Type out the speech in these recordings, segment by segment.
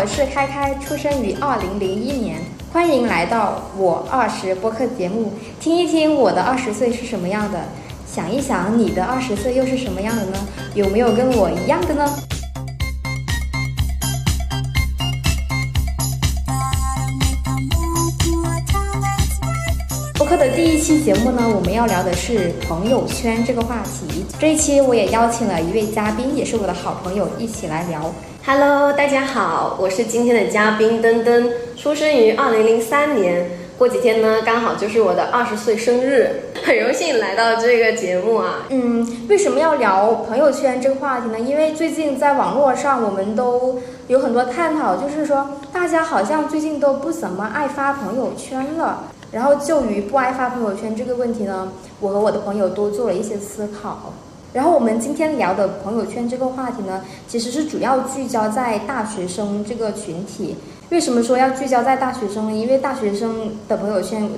我是开开，出生于二零零一年，欢迎来到我二十播客节目，听一听我的二十岁是什么样的，想一想你的二十岁又是什么样的呢？有没有跟我一样的呢？期节目呢，我们要聊的是朋友圈这个话题。这一期我也邀请了一位嘉宾，也是我的好朋友，一起来聊。Hello，大家好，我是今天的嘉宾登登，出生于二零零三年。过几天呢，刚好就是我的二十岁生日，很荣幸来到这个节目啊。嗯，为什么要聊朋友圈这个话题呢？因为最近在网络上，我们都有很多探讨，就是说大家好像最近都不怎么爱发朋友圈了。然后就于不爱发朋友圈这个问题呢，我和我的朋友多做了一些思考。然后我们今天聊的朋友圈这个话题呢，其实是主要聚焦在大学生这个群体。为什么说要聚焦在大学生呢？因为大学生的朋友圈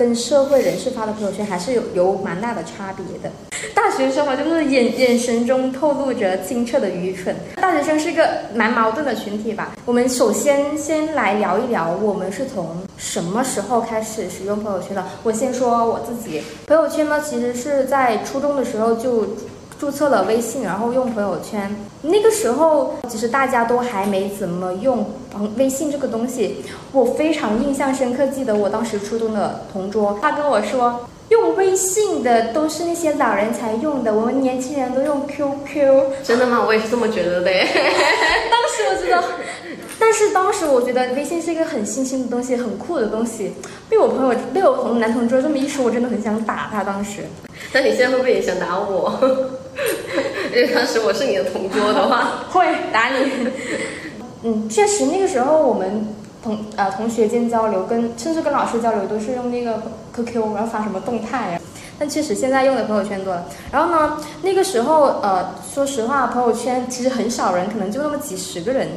跟社会人士发的朋友圈还是有有蛮大的差别的。大学生嘛，就是眼眼神中透露着清澈的愚蠢。大学生是一个蛮矛盾的群体吧。我们首先先来聊一聊，我们是从什么时候开始使用朋友圈的？我先说我自己，朋友圈呢，其实是在初中的时候就。注册了微信，然后用朋友圈。那个时候，其实大家都还没怎么用嗯微信这个东西。我非常印象深刻，记得我当时初中的同桌，他跟我说，用微信的都是那些老人才用的，我们年轻人都用 QQ。真的吗？我也是这么觉得的。当时我觉得，但是当时我觉得微信是一个很新兴的东西，很酷的东西。被我朋友，被我同男同桌这么一说，我真的很想打他。当时，那你现在会不会也想打我？因为当时我是你的同桌的话，会打你。嗯，确实那个时候我们同呃同学间交流，跟甚至跟老师交流都是用那个 QQ，然后发什么动态啊。但确实现在用的朋友圈多了。然后呢，那个时候呃，说实话，朋友圈其实很少人，可能就那么几十个人。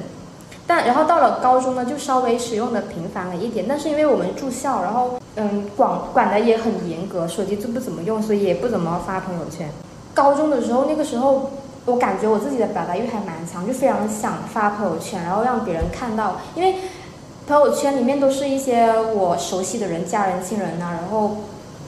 但然后到了高中呢，就稍微使用的频繁了一点。但是因为我们住校，然后嗯管管的也很严格，手机就不怎么用，所以也不怎么发朋友圈。高中的时候，那个时候我感觉我自己的表达欲还蛮强，就非常想发朋友圈，然后让别人看到。因为朋友圈里面都是一些我熟悉的人、家人、亲人呐、然后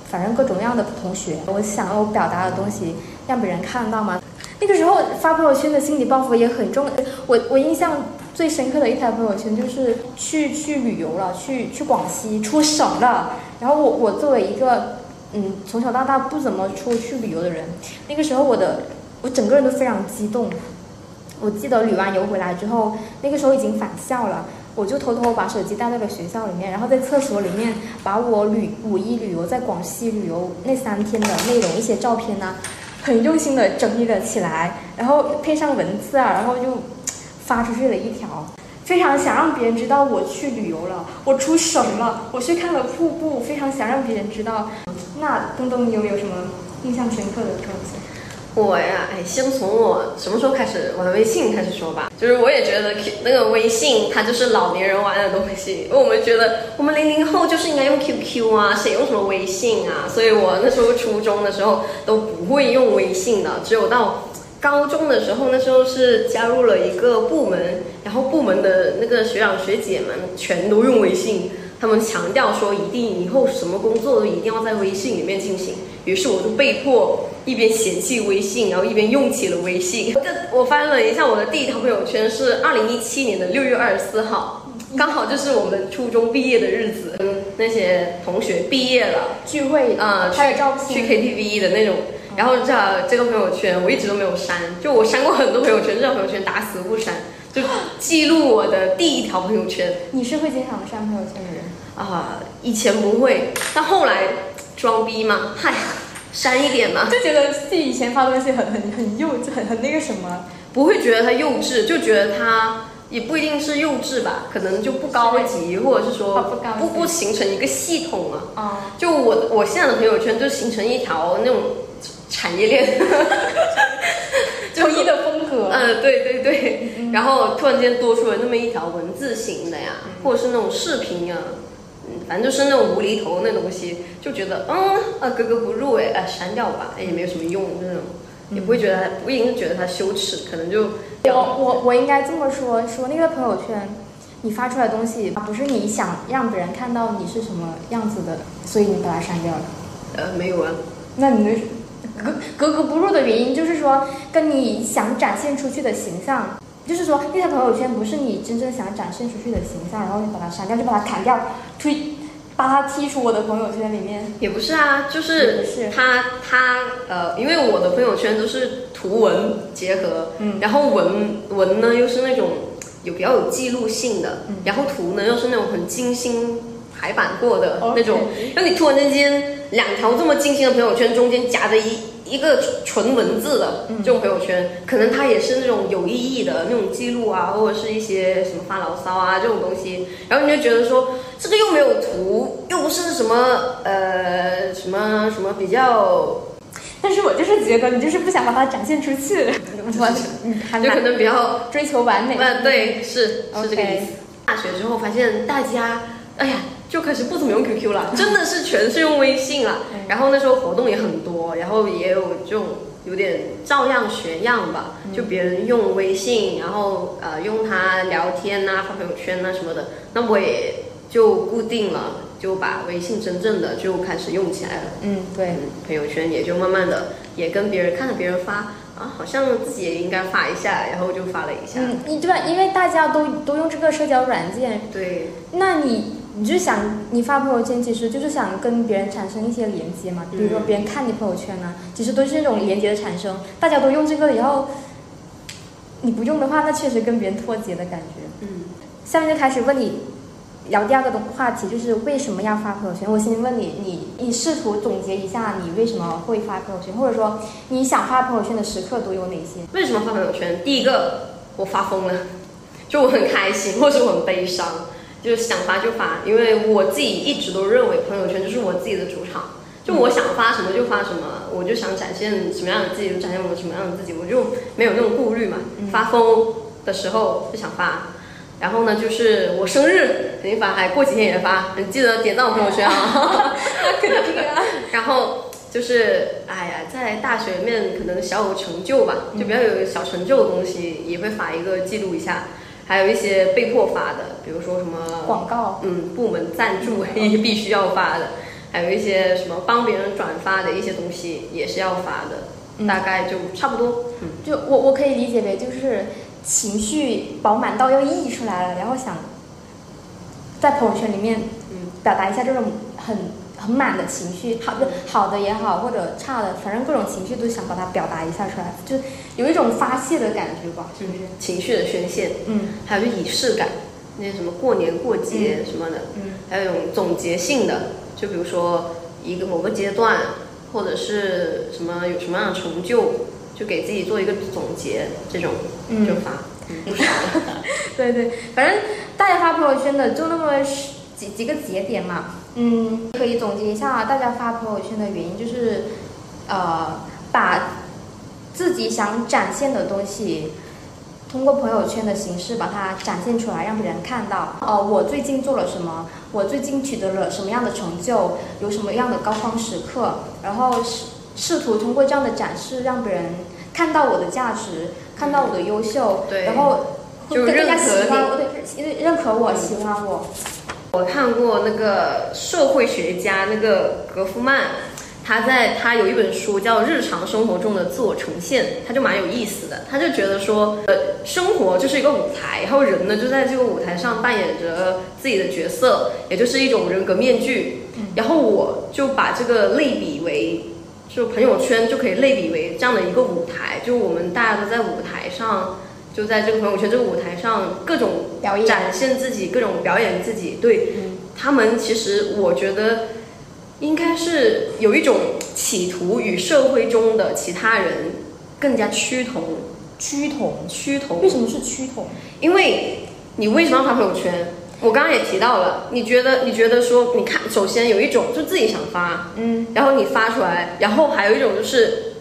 反正各种各样的同学，我想我表达的东西让别人看到嘛。那个时候发朋友圈的心理抱负也很重。我我印象最深刻的一条朋友圈就是去去旅游了，去去广西出省了。然后我我作为一个嗯从小到大不怎么出去旅游的人，那个时候我的我整个人都非常激动。我记得旅完游回来之后，那个时候已经返校了，我就偷偷把手机带到了学校里面，然后在厕所里面把我旅五一旅游在广西旅游那三天的内容一些照片呢、很用心的整理了起来，然后配上文字啊，然后就发出去了一条，非常想让别人知道我去旅游了，我出省了，我去看了瀑布，非常想让别人知道。那东东，你有没有什么印象深刻的东西？我呀，哎，先从我什么时候开始玩微信开始说吧。就是我也觉得那个微信它就是老年人玩的东西，因为我们觉得我们零零后就是应该用 QQ 啊，谁用什么微信啊？所以我那时候初中的时候都不会用微信的，只有到高中的时候，那时候是加入了一个部门，然后部门的那个学长学姐们全都用微信。他们强调说，一定以后什么工作都一定要在微信里面进行。于是我就被迫一边嫌弃微信，然后一边用起了微信。这我翻了一下我的第一条朋友圈是二零一七年的六月二十四号，刚好就是我们初中毕业的日子，嗯，那些同学毕业了，聚会啊、拍了照去，KTV 的那种。然后这这个朋友圈我一直都没有删，就我删过很多朋友圈，这条朋友圈打死不删，就记录我的第一条朋友圈。你是会经常删朋友圈的人？啊，以前不会，但后来装逼嘛，嗨，删一点嘛，就觉得自己以前发东西很很很幼稚，很很那个什么。不会觉得他幼稚，就觉得他也不一定是幼稚吧，可能就不高级，或者是说不不不形成一个系统嘛。啊、就我我现在的朋友圈就形成一条那种产业链，统一的风格。嗯，对对对，然后突然间多出了那么一条文字型的呀，或者是那种视频呀，嗯，反正就是那种无厘头那东西，就觉得嗯啊格格不入哎，啊删掉吧，哎也没有什么用那种。也不会觉得他不一定是觉得他羞耻，可能就我我我应该这么说，说那个朋友圈，你发出来的东西不是你想让别人看到你是什么样子的，所以你把它删掉了。呃没有啊，那你的格格格不入的原因就是说，跟你想展现出去的形象，就是说那条朋友圈不是你真正想展现出去的形象，然后你把它删掉，就把它砍掉，推，把它踢出我的朋友圈里面。也不是啊，就是他他呃，因为我的朋友圈都是图文结合，嗯然后文文呢又是那种有比较有记录性的，嗯然后图呢又是那种很精心排版过的那种，那你突然之间两条这么精心的朋友圈中间夹着一一个纯文字的嗯这种朋友圈，可能它也是那种有意义的那种记录啊，或者是一些什么发牢骚啊这种东西，然后你就觉得说这个又没有图，又不是什么呃什么什么比较，但是我就是觉得你就是不想把它展现出去，我你还就可能比较追求完美。嗯对是是这个意思。大学之后发现大家哎呀就开始不怎么用 QQ 了，真的是全是用微信了。嗯然后那时候活动也很多，然后也有这种有点照样学样吧，就别人用微信，然后呃用它聊天呐、发朋友圈呐、什么的，那我也就固定了，就把微信真正的就开始用起来了。嗯，对，嗯，朋友圈也就慢慢的也跟别人看着别人发啊，好像自己也应该发一下，然后就发了一下。嗯，你对吧？因为大家都都用这个社交软件，对，那你你就想你发朋友圈，其实就是想跟别人产生一些连接嘛。比如说嗯别人看你朋友圈呢、其实都是那种连接的产生。大家都用这个，以后你不用的话，那确实跟别人脱节的感觉。嗯，下面就开始问你聊第二个的话题，就是为什么要发朋友圈？我先问你，你你试图总结一下你为什么会发朋友圈，或者说你想发朋友圈的时刻都有哪些？为什么发朋友圈？第一个，我发疯了，就我很开心，或者我很悲伤，就是想发就发，因为我自己一直都认为朋友圈就是我自己的主场。就我想发什么就发什么，我就想展现什么样的自己就展现我什么样的自己，我就没有那种顾虑嘛。发疯的时候就想发，然后呢，就是我生日肯定发，还过几天也发，你记得点赞我朋友圈啊。肯定啊，然后就是，哎呀，在大学里面可能小有成就吧，就比较有小成就的东西，也会发一个记录一下。还有一些被迫发的，比如说什么，广告。嗯，部门赞助也必须要发的，还有一些什么帮别人转发的一些东西也是要发的，嗯大概就差不多。嗯，就我我可以理解为就是情绪饱满到要溢出来了，然后想在朋友圈里面嗯表达一下这种很很满的情绪，好的好的也好，或者差的，反正各种情绪都想把它表达一下出来，就有一种发泄的感觉吧，是不是？情绪的宣泄，嗯还有就仪式感，那些什么过年过节什么的，嗯还有一种总结性的，就比如说一个某个阶段，或者是什么有什么样的成就，就给自己做一个总结，这种嗯就发，嗯，不少。对对，反正大家发朋友圈的就那么几几个节点嘛，嗯，可以总结一下大家发朋友圈的原因，就是呃，把自己想展现的东西，通过朋友圈的形式把它展现出来，让别人看到。哦、我最近做了什么？我最近取得了什么样的成就？有什么样的高光时刻？然后试试图通过这样的展示，让别人看到我的价值，看到我的优秀，对然后会就更加喜欢你我，对，认认可我，喜欢我。我看过那个社会学家那个格夫曼，他在他有一本书叫《日常生活中的自我呈现》，他就蛮有意思的。他就觉得说，呃，生活就是一个舞台，然后人呢就在这个舞台上扮演着自己的角色，也就是一种人格面具。然后我就把这个类比为，就朋友圈就可以类比为这样的一个舞台，就我们大家都在舞台上。就在这个朋友圈这个舞台上，各种表演展现自己，各种表演自己。对，嗯他们其实我觉得应该是有一种企图与社会中的其他人更加趋同，趋同，趋同。为什么是趋同？因为你为什么要发朋友圈？我刚刚也提到了，你觉得你觉得说，你看，首先有一种就自己想发，嗯，然后你发出来，然后还有一种就是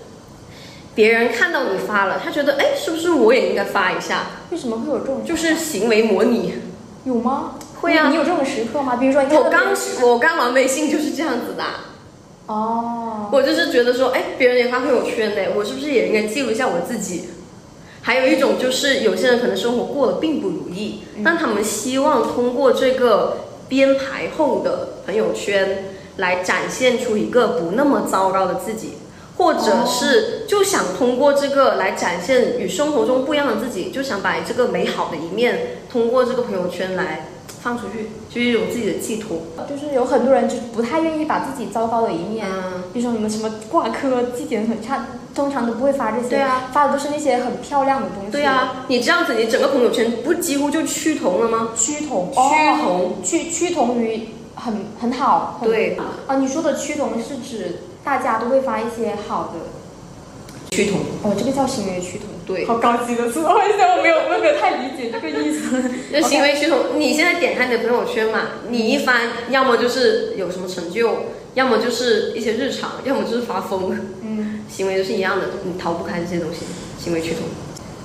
别人看到你发了，他觉得哎，是不是我也应该发一下？为什么会有这种？就是行为模拟。有吗？会啊你你有这种时刻吗？比如说，你我刚我刚玩微信就是这样子的，哦，我就是觉得说，哎，别人也发朋友圈呢，我是不是也应该记录一下我自己？还有一种就是有些人可能生活过得并不如意，但他们希望通过这个编排后的朋友圈来展现出一个不那么糟糕的自己，或者是就想通过这个来展现与生活中不一样的自己，就想把这个美好的一面通过这个朋友圈来放出去，就是一种自己的寄托。就是有很多人就不太愿意把自己糟糕的一面，嗯，比如说你们什么挂科、绩点很差，通常都不会发这些，对啊，发的都是那些很漂亮的东西。对，啊，你这样子，你整个朋友圈不几乎就趋同了吗？趋同，趋哦同，趋趋同于很很好，很对，啊，你说的趋同是指大家都会发一些好的，趋同，哦，这个叫行为趋同，对，好高级的词，我现在我没有我没有太理解这个意思。就行为趋同。你现在点开你的朋友圈嘛，你一翻，要么就是有什么成就，要么就是一些日常，要么就是发疯，嗯，行为都是一样的，你逃不开这些东西。行为趋同，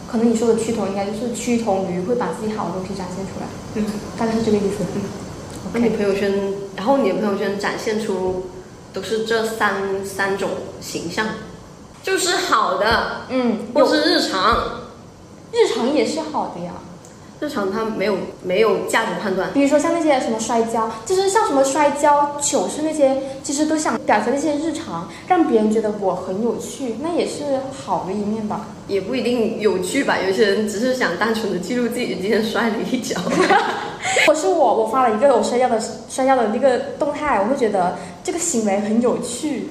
可能你说的趋同应该就是趋同于会把自己好的东西展现出来，嗯，大概是这个意思。嗯那你朋友圈，然后你的朋友圈展现出都是这三三种形象，就是好的，嗯，或是日常。日常也是好的呀。日常他没有没有价值判断，比如说像那些什么摔跤，就是像什么摔跤、糗事那些，其实都想表现那些日常，让别人觉得我很有趣，那也是好的一面吧。也不一定有趣吧。有些人只是想单纯的记录自己今天摔了一跤。我是我，我发了一个我摔跤的摔跤的那个动态，我会觉得这个行为很有趣，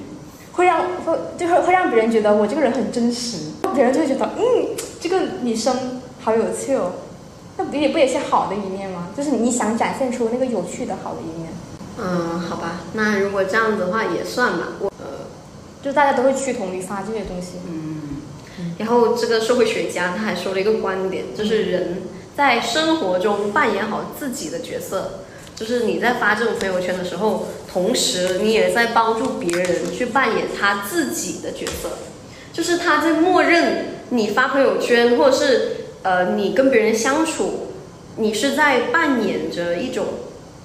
会让会就会会让别人觉得我这个人很真实，别人就会觉得嗯，这个女生好有趣哦。那不也不也是好的一面吗？就是你想展现出那个有趣的好的一面，嗯，好吧，那如果这样子的话也算吧。我呃，就大家都会趋同于发这些东西。嗯，然后这个社会学家他还说了一个观点，就是人在生活中扮演好自己的角色，就是你在发这种朋友圈的时候，同时你也在帮助别人去扮演他自己的角色，就是他在默认你发朋友圈或者是呃你跟别人相处，你是在扮演着一种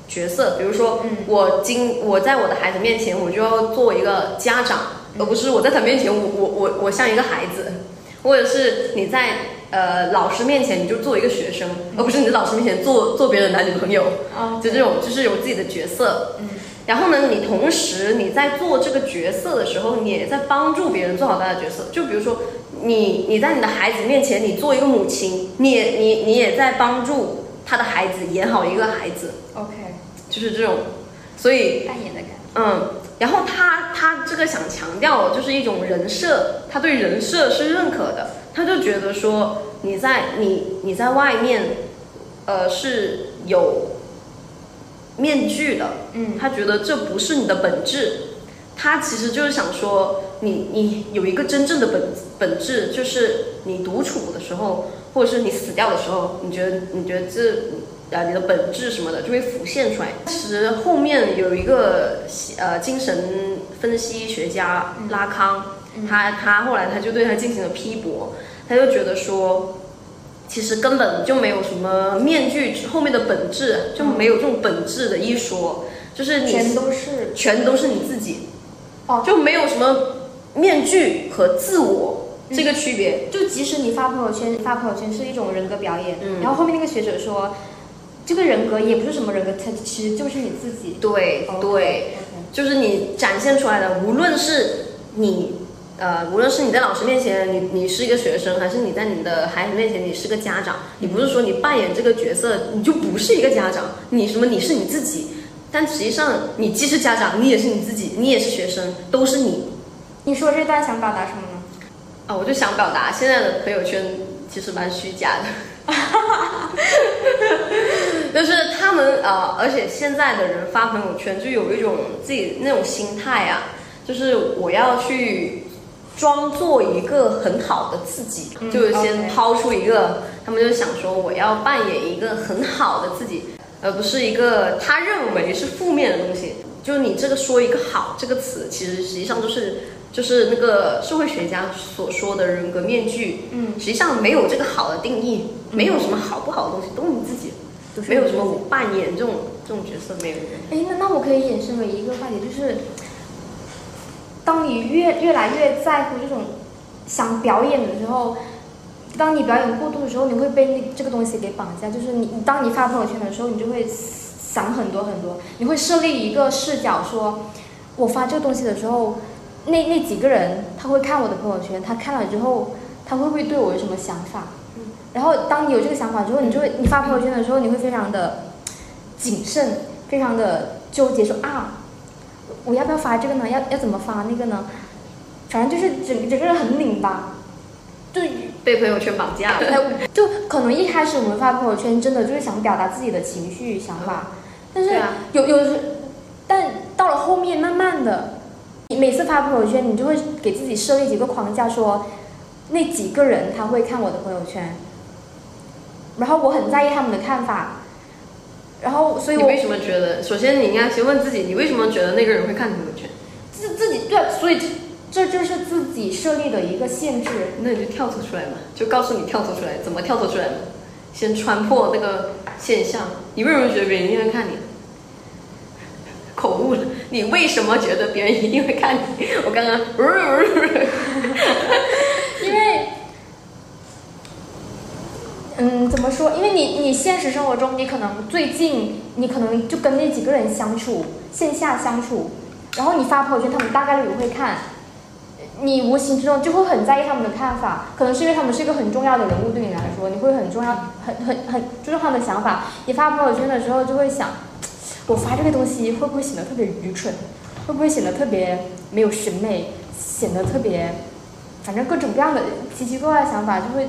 角色，比如说嗯。我今我在我的孩子面前，我就要做一个家长，而不是我在他面前，我我我我像一个孩子，或者是你在呃老师面前你就做一个学生，而不是你在老师面前做做别人的男女朋友，啊，就这种就是有自己的角色。嗯然后呢，你同时你在做这个角色的时候，你也在帮助别人做好他的角色。就比如说，你你在你的孩子面前，你做一个母亲，你也你你也在帮助他的孩子演好一个孩子，OK，就是这种。所以扮演的感觉。嗯，然后他他这个想强调就是一种人设，他对人设是认可的，他就觉得说你在你你在外面，呃是有面具的，嗯他觉得这不是你的本质，他其实就是想说你你有一个真正的本本质，就是你独处的时候，或者是你死掉的时候，你觉得你觉得这啊你的本质什么的就会浮现出来。其实后面有一个呃精神分析学家拉康，他他后来他就对他进行了批驳，他就觉得说。其实根本就没有什么面具后面的本质，就没有这种本质的一说，就是你全都是全都是你自己，哦，就没有什么面具和自我这个区别。就即使你发朋友圈，发朋友圈是一种人格表演，嗯然后后面那个学者说，这个人格也不是什么人格，它其实就是你自己。对对就是你展现出来的，无论是你。呃，无论是你在老师面前，你你是一个学生，还是你在你的孩子面前，你是个家长，你不是说你扮演这个角色，你就不是一个家长，你什么你是你自己，但实际上你既是家长，你也是你自己，你也是学生，都是你，你说这段想表达什么呢？啊，我就想表达，现在的朋友圈其实蛮虚假的，就是他们啊、呃而且现在的人发朋友圈就有一种自己那种心态啊，就是我要去装作一个很好的自己，嗯就是先抛出一个，他们就想说我要扮演一个很好的自己，而不是一个他认为是负面的东西。就你这个说一个好这个词，其实实际上就是就是那个社会学家所说的人格面具，嗯，实际上没有这个好的定义，没有什么好不好的东西，都是你自己，没有什么我扮演这种这种角色，没有。哎，那那我可以衍生为一个话题，就是当你越越来越在乎这种想表演的时候，当你表演过度的时候，你会被那这个东西给绑架。就是你，当你发朋友圈的时候，你就会想很多很多，你会设立一个视角，说我发这个东西的时候，那那几个人他会看我的朋友圈，他看了之后，他会不会对我有什么想法？然后当你有这个想法之后，你就会你发朋友圈的时候，你会非常的谨慎，非常的纠结，说啊，我要不要发这个呢？要要怎么发那个呢？反正就是整整个人很拧巴，就被朋友圈绑架了。哎，就可能一开始我们发朋友圈，真的就是想表达自己的情绪想法，但是有有时，但到了后面，慢慢的，你每次发朋友圈，你就会给自己设立几个框架，说那几个人他会看我的朋友圈，然后我很在意他们的看法，然后所以我你为什么觉得？首先你应该先问自己，你为什么觉得那个人会看朋友圈？自自己对，所以这这就是自己设立的一个限制。那你就跳脱出来嘛，就告诉你跳脱出来，怎么跳脱出来嘛？先穿破那个现象。你为什么觉得别人一定会看你？口误了，你为什么觉得别人一定会看你？我刚刚，因为，嗯，怎么说？因为你你现实生活中，你可能最近你可能就跟那几个人相处，线下相处，然后你发朋友圈，他们大概率也会看，你无形之中就会很在意他们的看法，可能是因为他们是一个很重要的人物对你来说，你会很重要，很很很注重他们的想法。你发朋友圈的时候就会想，我发这个东西会不会显得特别愚蠢？会不会显得特别没有审美？显得特别，反正各种各样的奇奇怪怪的想法，就会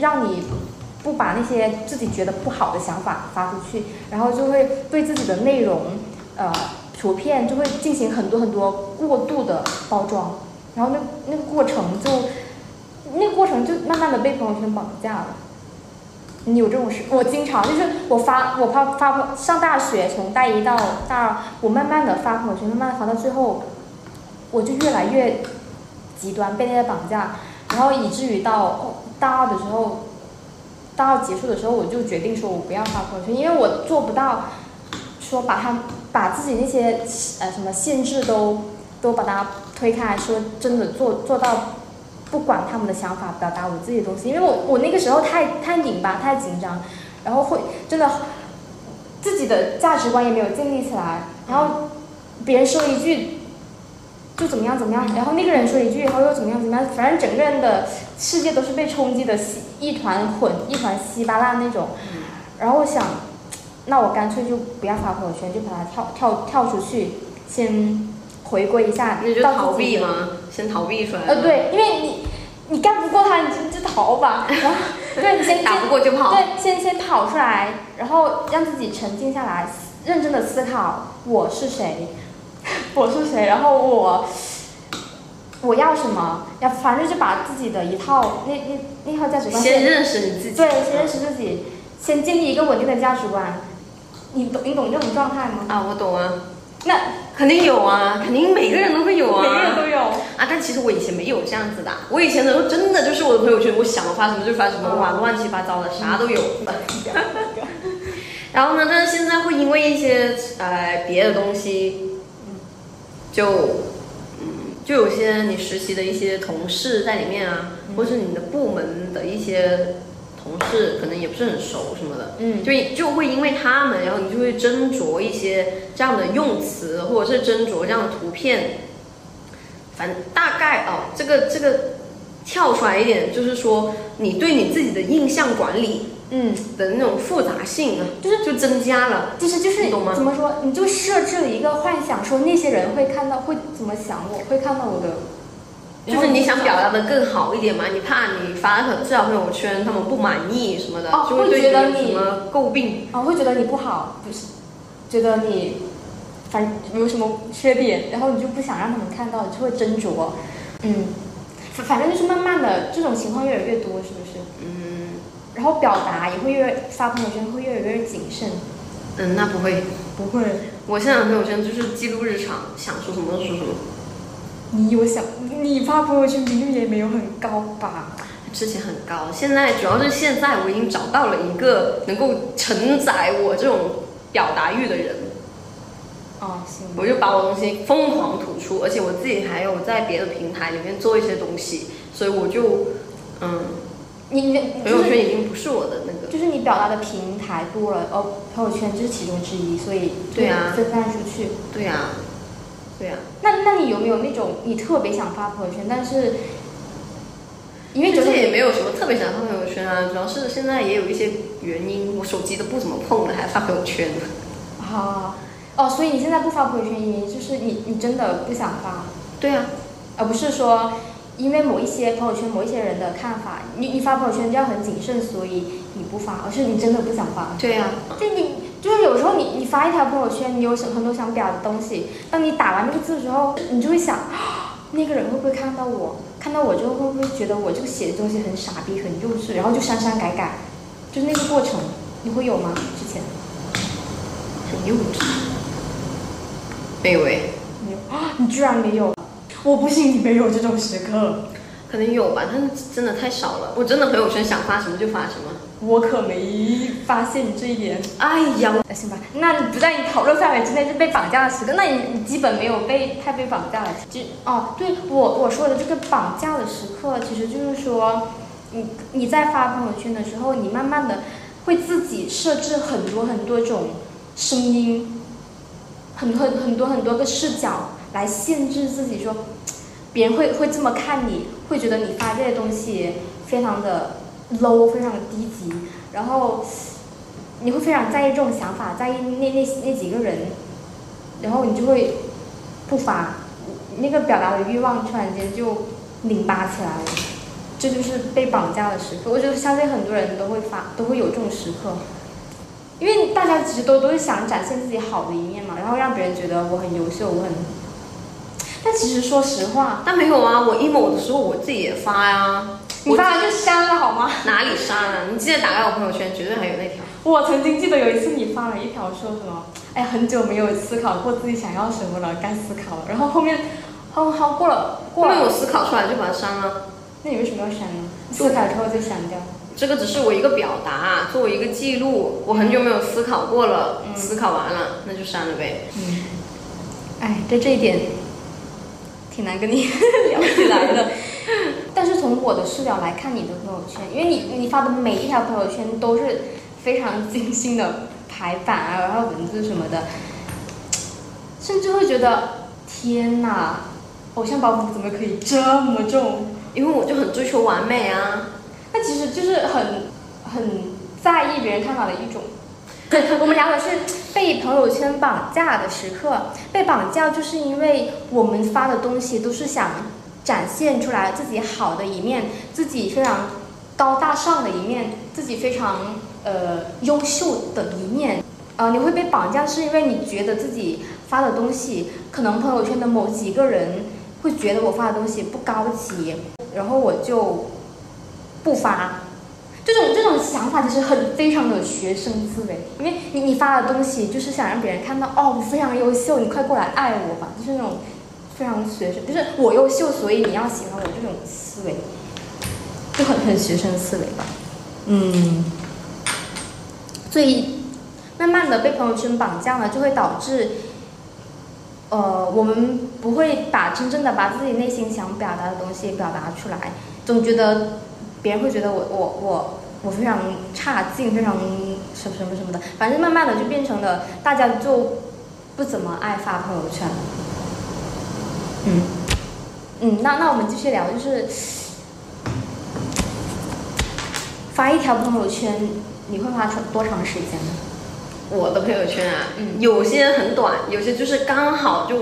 让你不把那些自己觉得不好的想法发出去，然后就会对自己的内容，呃，图片就会进行很多很多过度的包装，然后那那个过程就，那个过程就慢慢的被朋友圈绑架了。你有这种事？我经常就是我发我发发上大学，从大一到大二，我慢慢的发朋友圈，慢慢发到最后，我就越来越极端，被那些绑架，然后以至于到大二的时候，到结束的时候，我就决定说我不要发朋友圈，因为我做不到说把它把自己那些呃什么限制都都把它推开，说真的做做到不管他们的想法，表达我自己的东西，因为我我那个时候太太拧巴，太紧张，然后会真的自己的价值观也没有建立起来，然后别人说一句就怎么样怎么样，然后那个人说一句，然后又怎么样怎么样，反正整个人的世界都是被冲击的一团混，一团稀巴烂那种。然后我想，那我干脆就不要发朋友圈，就把它跳跳跳出去，先回归一下。那就到逃避的吗？先逃避出来。呃，。对，因为你你干不过他，你就就逃吧。然后，对你先打不过就跑。对，先先跑出来，然后让自己沉静下来，认真的思考我是谁，我是谁，然后我我要什么，要反正就把自己的一套那那那套价值观先认识你自己。对，先认识自己，先建立一个稳定的价值观。你懂你懂这种状态吗？啊，我懂啊，那肯定有啊，肯定每个人都会有啊。每个人都有。啊，但其实我以前没有这样子的，我以前的时候真的就是我的朋友圈，我想发什么就发什么，哇，乱七八糟的，啥都有。然后呢，但是现在会因为一些呃别的东西，就嗯，就有些你实习的一些同事在里面啊，或是你的部门的一些同事，可能也不是很熟什么的，嗯，就就会因为他们，然后你就会斟酌一些这样的用词，或者是斟酌这样的图片。反正大概哦，这个这个跳出来一点，就是说你对你自己的印象管理嗯，的那种复杂性啊，就是就增加了。就是就是你懂吗怎么说？你就设置了一个幻想，说那些人会看到，会怎么想我，会看到我的，就是你想表达的更好一点嘛，你怕你发了这条朋友圈他们不满意什么的，哦就会觉得你什么诟病。啊，会觉得你不好，就是觉得你反有什么缺点，然后你就不想让他们看到，就会斟酌，嗯，反反正就是慢慢的这种情况越来越多，是不是？嗯然后表达也会越发朋友圈会越来越谨慎，嗯，那不会，不会，我现在的朋友圈就是记录日常，想说什么就说什么。你有想你发朋友圈频率也没有很高吧？之前很高，现在主要是现在我已经找到了一个能够承载我这种表达欲的人。哦，行。我就把我东西疯狂吐出，而且我自己还有在别的平台里面做一些东西，所以我就，嗯，你你朋友圈已经不是我的那个，就是你表达的平台多了，哦，朋友圈就是其中之一，所以对啊。分散出去。对啊、对啊、那那你有没有那种你特别想发朋友圈，但是因为其实也没有什么特别想发朋友圈啊，主要是现在也有一些原因，我手机都不怎么碰了，还发朋友圈。呢。啊。哦，所以你现在不发朋友圈，原因就是你你真的不想发，对啊、而不是说因为某一些朋友圈某一些人的看法，你你发朋友圈就要很谨慎，所以你不发，而是你真的不想发。对呀、就你就是有时候你你发一条朋友圈，你有很很多想表达的东西，当你打完那个字之后，你就会想，啊 那个人会不会看到我？看到我之后会不会觉得我这个写的东西很傻逼、很幼稚，然后就删删改改，就是那个过程，你会有吗？之前很幼稚。没有诶，没有啊？你居然没有？我不信你没有这种时刻，可能有吧，但是真的太少了。我真的朋友圈想发什么就发什么。我可没发现你这一点。哎呀，那行吧，那你不在你讨论范围之内是被绑架的时刻，那你你基本没有被太被绑架了。就哦，对我我说的这个绑架的时刻，其实就是说，你你在发朋友圈的时候，你慢慢的会自己设置很多很多种声音，很很很多很多个视角来限制自己说，别人会会这么看你，会觉得你发这些东西非常的 low，非常的低级，然后你会非常在意这种想法，在意那那那几个人，然后你就会不发，那个表达的欲望突然间就拧巴起来了，这就是被绑架的时刻。我觉得相信很多人都会发，都会有这种时刻，因为大家其实都都是想展现自己好的一面嘛，然后让别人觉得我很优秀，我很。但其实说实话，但没有啊，我 emo 的时候我自己也发呀。你发完就删了好吗？哪里删了？你记得打开我朋友圈，绝对还有那条。我曾经记得有一次你发了一条说什么，哎，很久没有思考过自己想要什么了，该思考了。然后后面，好好过了过了，后面我思考出来就把它删了。那你为什么要删呢？思考之后就删掉。这个只是我一个表达，作为一个记录。我很久没有思考过了，嗯思考完了那就删了呗。嗯，哎，在这一点挺难跟你 聊起来的。但是从我的视角来看你的朋友圈，因为你你发的每一条朋友圈都是非常精心的排版啊，然后文字什么的，甚至会觉得天哪，偶像包袱怎么可以这么重？因为我就很追求完美啊。那其实就是很很在意别人看法的一种。我们聊的是被朋友圈绑架的时刻。被绑架就是因为我们发的东西都是想展现出来自己好的一面，自己非常高大上的一面，自己非常呃优秀的一面。呃，你会被绑架是因为你觉得自己发的东西，可能朋友圈的某几个人会觉得我发的东西不高级，然后我就不发。这种这种想法其实很非常的学生思维，因为你你发的东西就是想让别人看到，哦，我非常优秀，你快过来爱我吧，就是那种非常学生，就是我优秀，所以你要喜欢我这种思维，就很很学生思维吧。嗯，所以慢慢的被朋友圈绑架了，就会导致，呃，我们不会把真正的把自己内心想表达的东西表达出来，总觉得别人会觉得我我我我非常差劲，非常什么什么什么的，反正慢慢的就变成了大家就不怎么爱发朋友圈。嗯嗯，那那我们继续聊，就是发一条朋友圈，你会花长多长时间呢？我的朋友圈啊，嗯有些很短，有些就是刚好就，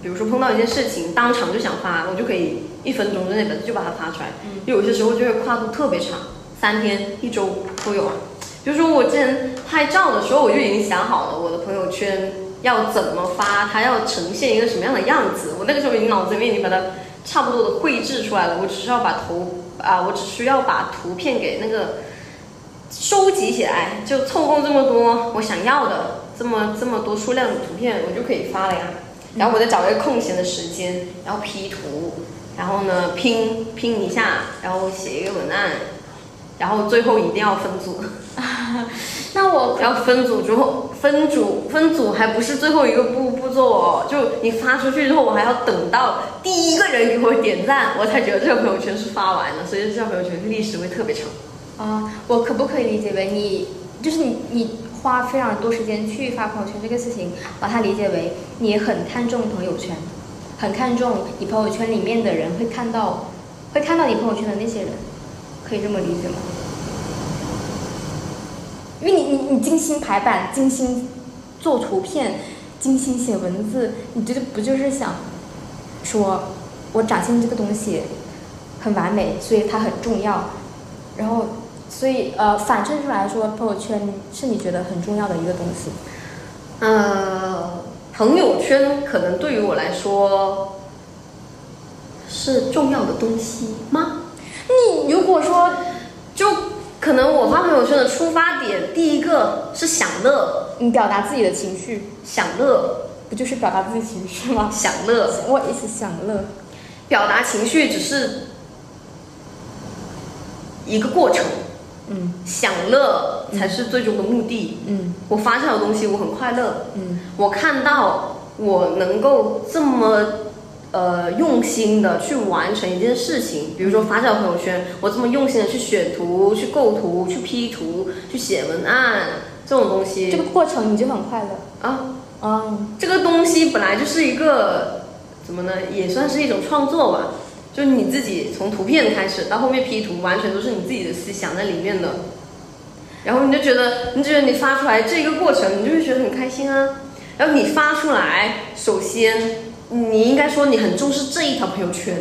比如说碰到一件事情，当场就想发，我就可以一分钟之内把就把它发出来。嗯有些时候就会跨度特别长，三天、一周都有。比如说我之前拍照的时候，我就已经想好了我的朋友圈要怎么发，它要呈现一个什么样的样子。我那个时候已经脑子里面已经把它差不多的绘制出来了，我只需要把头啊，我只需要把图片给那个收集起来，就凑够这么多我想要的这么这么多数量的图片，我就可以发了呀。然后我再找一个空闲的时间，然后 P 图，然后呢拼拼一下，然后写一个文案，然后最后一定要分组。那我 然后分组之后，分组分组还不是最后一个步步骤哦，就你发出去之后，我还要等到第一个人给我点赞，我才觉得这个朋友圈是发完了，所以这条朋友圈历史会特别长。啊、我可不可以理解为你就是你你花非常多时间去发朋友圈这个事情，把它理解为你很看重朋友圈，很看重你朋友圈里面的人会看到会看到你朋友圈的那些人，可以这么理解吗？因为你你你精心排版，精心做图片，精心写文字，你这不就是想说我展现这个东西很完美，所以它很重要，然后所以呃反衬出来说，朋友圈是你觉得很重要的一个东西。呃，朋友圈可能对于我来说是重要的东西吗？你如果说就可能我发朋友圈的出发点，第一个是享乐，你表达自己的情绪，享乐，不就是表达自己情绪吗？享乐，我也是享乐。表达情绪只是一个过程，嗯享乐才是最终的目的。嗯我发这条东西，我很快乐。嗯我看到我能够这么呃用心的去完成一件事情，比如说发这条朋友圈，我这么用心的去选图、去构图、去 P 图、去写文案这种东西，这个过程你就很快乐。啊，嗯这个东西本来就是一个怎么呢，也算是一种创作吧。就是你自己从图片开始到后面 P 图，完全都是你自己的思想在里面的。然后你就觉得，你觉得你发出来这个过程，你就会觉得很开心啊。然后你发出来，首先你应该说你很重视这一条朋友圈，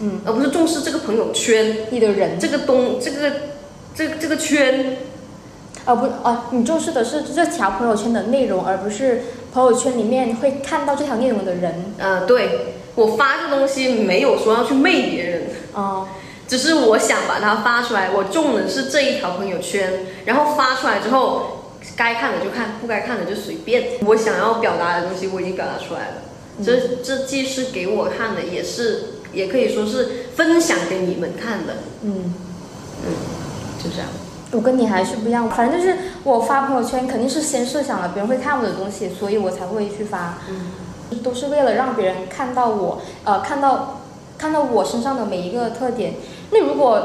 嗯，而不是重视这个朋友圈你的人这个东这个这个这个圈。哦不哦，你重视的是这条朋友圈的内容，而不是朋友圈里面会看到这条内容的人。呃，对我发这东西没有说要去媚别人。啊，只是我想把它发出来，我中的是这一条朋友圈，然后发出来之后，该看的就看，不该看的就随便。我想要表达的东西我已经表达出来了，这这既是给我看的，也是也可以说是分享给你们看的，嗯嗯，就这样。我跟你还是不一样，反正就是我发朋友圈肯定是先设想了别人会看我的东西，所以我才会去发，嗯，都是为了让别人看到我，呃，看到看到我身上的每一个特点。那如果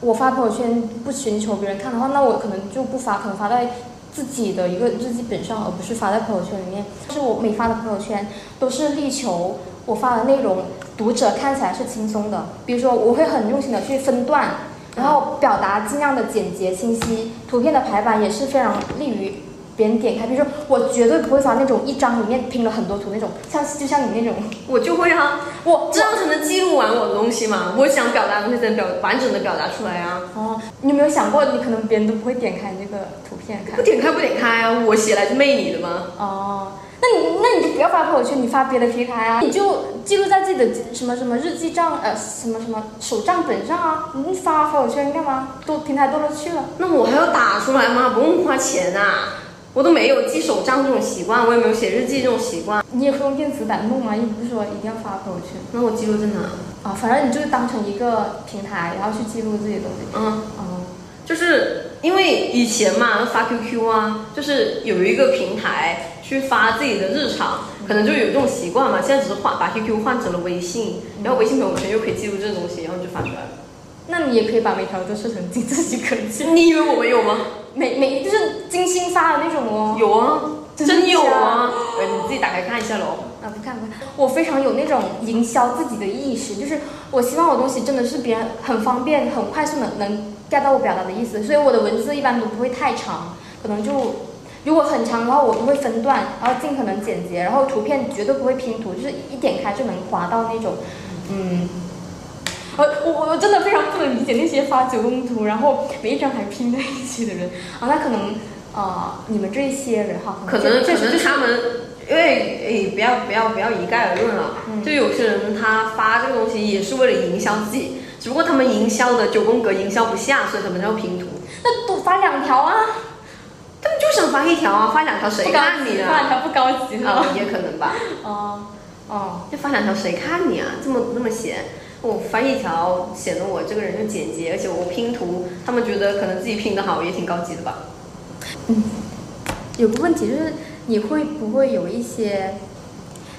我发朋友圈不寻求别人看的话，那我可能就不发，可能发在自己的一个日记本上，而不是发在朋友圈里面。但是我每发的朋友圈都是力求我发的内容读者看起来是轻松的，比如说我会很用心的去分段，然后表达尽量的简洁清晰，图片的排版也是非常利于别人点开。比如说我绝对不会发那种一张里面拼了很多图那种，像就像你那种，我就会啊，我这样才能记录完我的东西嘛。我想表达的东西才能表完整的表达出来啊。哦，你有没有想过，你可能别人都不会点开这个图片看不？点开不点开啊，我写来就媚你的吗？哦，那你那你就不要发朋友圈，你发别的平台啊，你就记录在自己的什么什么日记账呃什么什么手账本上啊，你发朋友圈干嘛？多平台多了去了。那我还要打出来吗？不用花钱啊，我都没有记手账这种习惯，我也没有写日记这种习惯。你也会用电子版弄吗？又不是说一定要发朋友圈那我记录在哪？啊，反正你就是当成一个平台，然后去记录自己的东西。嗯，哦，就是因为以前嘛发 QQ 啊，就是有一个平台去发自己的日常，可能就有这种习惯嘛。现在只是换把 QQ 换成了微信，然后微信朋友圈又可以记录这个东西，然后就发出来了。那你也可以把每条都设成仅自己可见，你以为我没有吗？每每就是精心发的那种哦。有啊，真真有啊！呃，你自己打开看一下喽。啊，不看不看，我非常有那种营销自己的意识，就是我希望我东西真的是别人很方便、很快速能能 get 到我表达的意思，所以我的文字一般都不会太长，可能就如果很长的话，我不会分段，然后尽可能简洁，然后图片绝对不会拼图，就是一点开就能滑到那种，嗯。我我我真的非常不能理解那些发九宫图，然后每一张还拼在一起的人啊，那可能呃你们这些人哈，可能可确实就是能他们，因为诶不要不要不要一概而论了，嗯就有些人他发这个东西也是为了营销自己，只不过他们营销的九宫格营销不下，所以他们才要拼图。那多发两条啊。他们就想发一条啊，发两条谁看你啊，发两？条不高级是啊吧？，也可能吧。哦哦，就发两条谁看你啊？这么那么闲，我翻译条显得我这个人就简洁，而且我拼图，他们觉得可能自己拼的好也挺高级的吧。嗯有个问题就是，你会不会有一些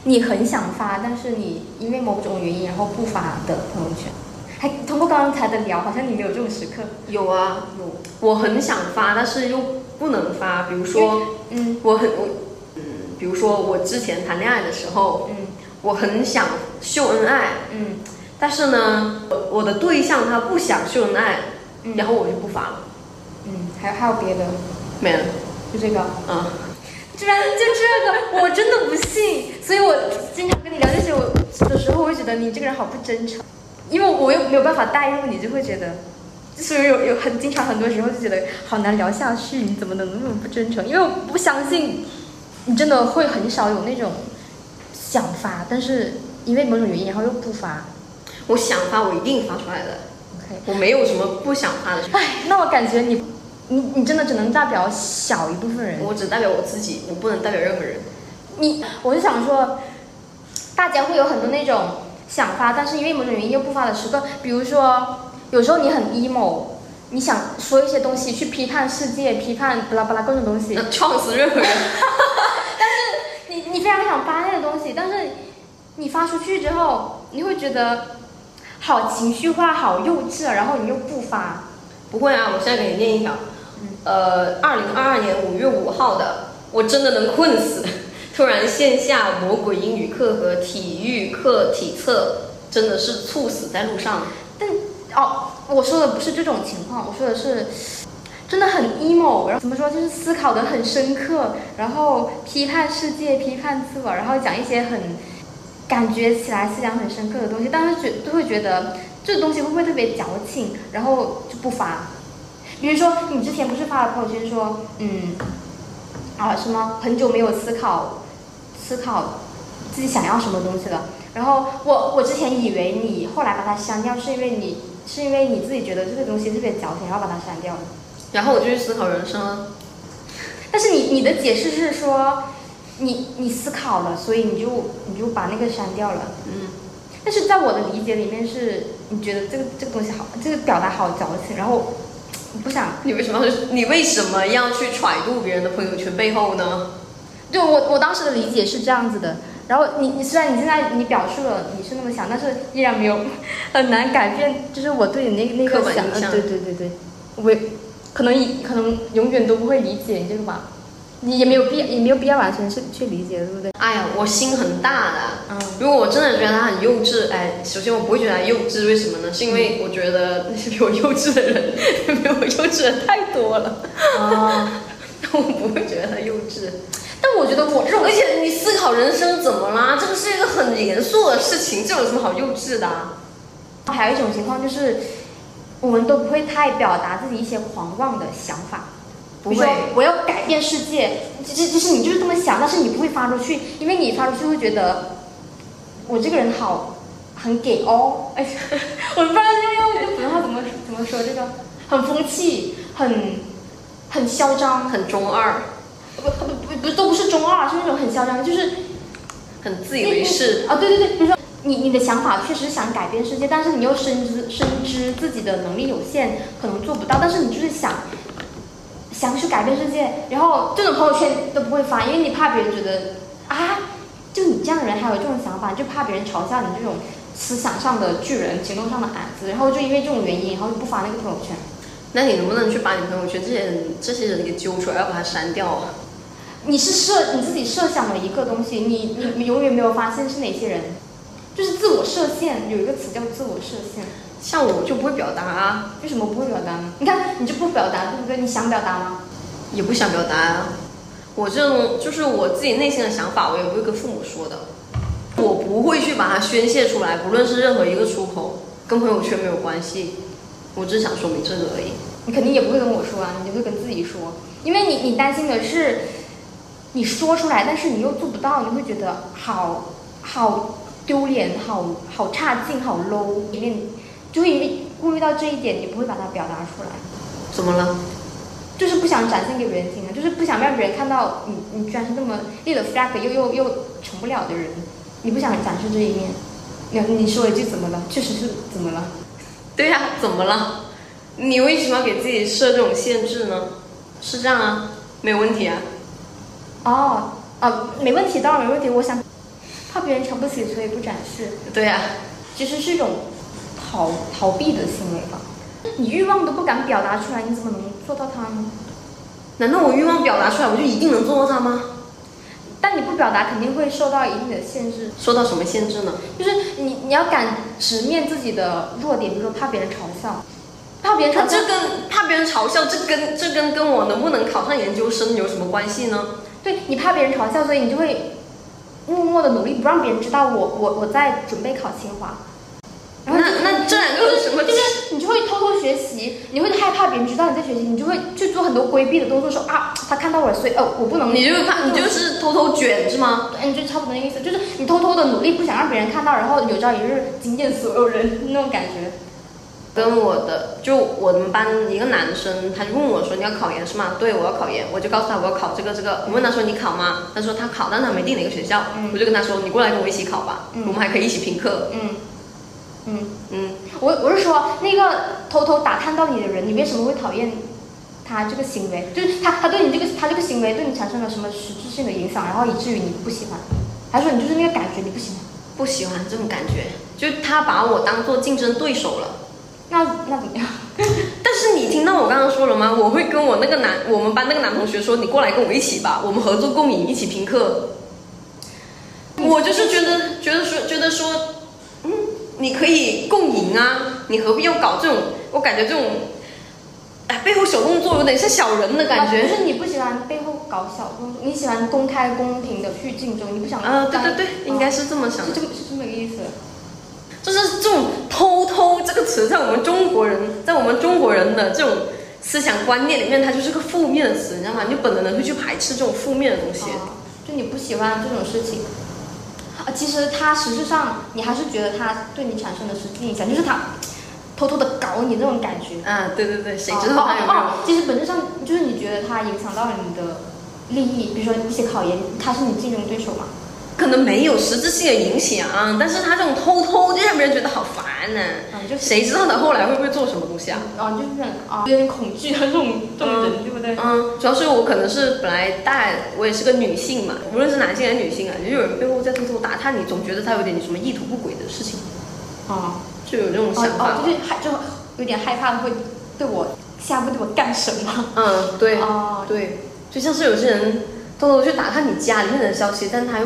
你很想发，但是你因为某种原因然后不发的朋友圈？还通过刚才的聊，好像你没有这种时刻。有啊，有，我很想发，但是又不能发。比如说，嗯我很我嗯，比如说我之前谈恋爱的时候，嗯我很想秀恩爱，嗯但是呢，我我的对象他不想秀恩爱，嗯，然后我就不发了，嗯，还还有别的，没了。就这个。嗯，居然就这个，我真的不信。所以我经常跟你聊这些，我的时候我会觉得你这个人好不真诚，因为我又没有办法代入你，就会觉得，所以有有很经常很多时候就觉得好难聊下去。你怎么能那么不真诚？因为我不相信你真的会很少有那种想发，但是因为某种原因然后又不发。我想发，我一定发出来的。OK，我没有什么不想发的事，哎，那我感觉你你你真的只能代表小一部分人。我只代表我自己，我不能代表任何人。你，我是想说，大家会有很多那种想发，但是因为某种原因又不发的时刻。比如说，有时候你很 emo，你想说一些东西去批判世界，批判巴拉巴拉各种东西，那 撞死任何人。但是你你非常想发那个东西，但是你发出去之后，你会觉得好情绪化、好幼稚啊，然后你又不发。不会啊，我现在给你念一条，呃，二零二二年五月五号的，我真的能困死。突然线下魔鬼英语课和体育课体测真的是猝死在路上。但哦，我说的不是这种情况，我说的是真的很 emo，然后怎么说，就是思考的很深刻，然后批判世界、批判自我，然后讲一些很感觉起来思想很深刻的东西，但是觉都会觉得这东西会不会特别矫情，然后就不发。比如说你之前不是发了朋友圈说，嗯，啊什么很久没有思考思考自己想要什么东西了。然后我我之前以为你后来把它删掉，是因为你是因为你自己觉得这个东西特别矫情，然后把它删掉了。然后我就去思考人生了。但是你你的解释是说，你你思考了，所以你就你就把那个删掉了。嗯，但是在我的理解里面是，你觉得这个这个东西好，这个表达好矫情，然后我不想。你为什么要你为什么要去揣度别人的朋友圈背后呢？对我我当时的理解是这样子的。然后你你虽然你现在你表述了你是那么想，但是依然没有很难改变，就是我对你那那个想，刻板印象呃对对对对，我可能可能永远都不会理解你这个吧，你也没有必要也没有必要完全去去理解，对不对？哎呀，我心很大的。嗯如果我真的觉得他很幼稚，哎，首先我不会觉得他幼稚，为什么呢？是因为我觉得那些比我幼稚的人，比我幼稚的太多了，啊，我不会觉得他幼稚。但我觉得我这种而且你思考人生怎么啦？这个是一个很严肃的事情，这有什么好幼稚的、啊？还有一种情况就是，我们都不会太表达自己一些狂妄的想法。不会，我要改变世界，其实其实你就是这么想，但是你不会发出去，因为你发出去会觉得我这个人好很给哦，哎，我不知道要用一个普通话怎么怎么说这个，很风气，很很嚣张，很中二，不不不不都不是中二，是那种很嚣张，就是很自以为是。啊，对对对，比如说你你的想法确实想改变世界，但是你又深知深知自己的能力有限，可能做不到，但是你就是想想去改变世界，然后这种朋友圈都不会发，因为你怕别人觉得啊，就你这样的人还有这种想法，就怕别人嘲笑你这种思想上的巨人，行动上的矮子，然后就因为这种原因，然后就不发那个朋友圈。那你能不能去把你朋友圈这些人这些人给揪出来，要把它删掉啊？你是设你自己设想了一个东西，你你永远没有发现是哪些人，就是自我设限，有一个词叫自我设限。像我就不会表达啊，为什么不会表达呢？你看你就不表达，对不对？你想表达吗？也不想表达啊。我这种就是我自己内心的想法，我也不会跟父母说的。我不会去把它宣泄出来，不论是任何一个出口，跟朋友圈没有关系。我只是想说明这个而已。你肯定也不会跟我说啊，你就会跟自己说，因为你你担心的是，你说出来，但是你又做不到，你会觉得好好丢脸，好好差劲，好 low，里面就会因为顾虑到这一点，你不会把它表达出来。怎么了？就是不想展现给别人听啊，就是不想让别人看到你，你居然是那么立了 flag 又又又成不了的人，你不想展示这一面。你你说一句怎么了？确实是怎么了？对呀、怎么了？你为什么要给自己设这种限制呢？是这样啊，没有问题啊。哦，啊，没问题，当然没问题。我想怕别人瞧不起，所以不展示，对呀、其实是一种逃逃避的行为吧。你欲望都不敢表达出来，你怎么能做到它呢？难道我欲望表达出来，我就一定能做到它吗？但你不表达，肯定会受到一定的限制。受到什么限制呢？就是你你要敢直面自己的弱点，比如说怕别人嘲笑，怕别人嘲笑他这，跟怕别人嘲笑，这跟这跟跟我能不能考上研究生有什么关系呢？对你怕别人嘲笑，所以你就会默默的努力，不让别人知道我我我在准备考清华。然后那那这两个有什么？就是你就会偷偷学习，你会害怕别人知道你在学习，你就会去做很多规避的动作，说啊，他看到我了，所以哦，我不能。你就怕你就是偷偷卷是吗？对，你就差不多那个意思，就是你偷偷的努力，不想让别人看到，然后有朝一日惊艳所有人那种感觉。跟我的就我们班一个男生，他就问我说：“你要考研是吗？”对，我要考研。我就告诉他我要考这个这个。我问他说：“你考吗？”他说他考，但他没定哪个学校。嗯我就跟他说：“你过来跟我一起考吧，嗯我们还可以一起评课。嗯嗯，”嗯，我我是说那个偷偷打探到你的人，你为什么会讨厌他这个行为？就是他他对你这个他这个行为对你产生了什么实质性的影响，然后以至于你不喜欢，还是说你就是那个感觉你不喜欢？不喜欢这种感觉，就他把我当做竞争对手了。那那怎么样？但是你听到我刚刚说了吗？我会跟我那个男，我们班那个男同学说：“你过来跟我一起吧，我们合作共赢，一起评课。”我就是觉得，觉得说，觉得说，嗯，你可以共赢啊，你何必要搞这种？我感觉这种，哎，背后小动作有点像小人的感觉就觉。是你不喜欢背后搞小动作，你喜欢公开公平的去竞争，你不想啊，对对对，应该是是这么想的。这个是这么个意思。就是这种“偷偷”这个词，在我们中国人，在我们中国人的这种思想观念里面，它就是个负面的词，你知道吗？你本能的会去排斥这种负面的东西。啊，就你不喜欢这种事情。啊，其实他实质上你还是觉得他对你产生的实际影响，就是他偷偷的搞你这种感觉。啊，对对对，谁哦知道他有没有？哦哦其实本质上就是你觉得他影响到了你的利益，比如说一些考研，他是你竞争对手嘛？可能没有实质性的影响，但是他这种偷偷就让别人觉得好烦呢、嗯，就是谁知道他后来会不会做什么东西啊？啊，就是啊，有点恐惧的这种这种人，对不对？嗯，主要是我可能是本来大，我也是个女性嘛，无论是男性还是女性啊，就有人背后在偷偷打探你，总觉得他有点什么意图不轨的事情，啊，就有这种哦想法。哦，就是害就有点害怕会对我下一步对我干什么？嗯，对。哦，对，就像是有些人偷偷去打探你家里面的消息，但他又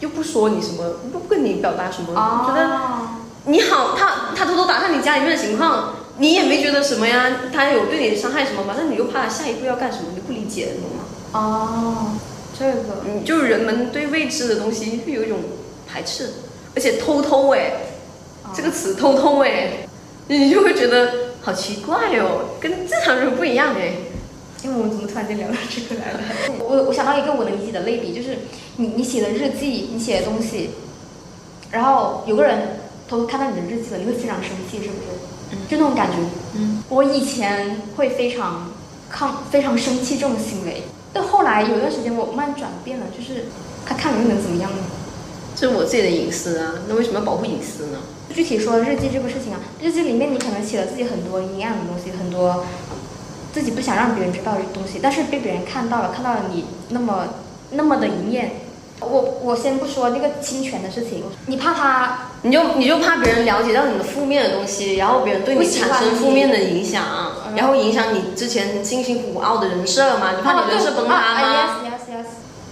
又不说你什么，不不跟你表达什么，觉得哦，你好，他他偷偷打探你家里面的情况，你也没觉得什么呀，他有对你伤害什么吗？但你又怕他下一步要干什么，你不理解，你懂吗？哦，这个嗯，就是人们对未知的东西会有一种排斥，而且偷偷哎，这个词偷偷哎，你就会觉得好奇怪哦，跟正常人不一样哎。因为我们怎么突然间聊到这个来了？我我想到一个我能理解的类比，就是你你写的日记，你写的东西，然后有个人偷偷看到你的日记了，你会非常生气，是不是？嗯就那种感觉。嗯，我以前会非常抗、非常生气这种行为，但后来有段时间我慢慢转变了，就是他看了又能怎么样呢？这是我自己的隐私啊，那为什么要保护隐私呢？具体说日记这个事情啊，日记里面你可能写了自己很多阴暗的东西，很多自己不想让别人知道的东西，但是被别人看到了，看到了你那么那么的一面。我我先不说那个侵权的事情，你怕他你就你就怕别人了解到你的负面的东西，然后别人对你产生负面的影响，嗯然后影响你之前辛辛苦苦熬的人设嘛？你怕你人设崩塌吗？啊、yes yes yes，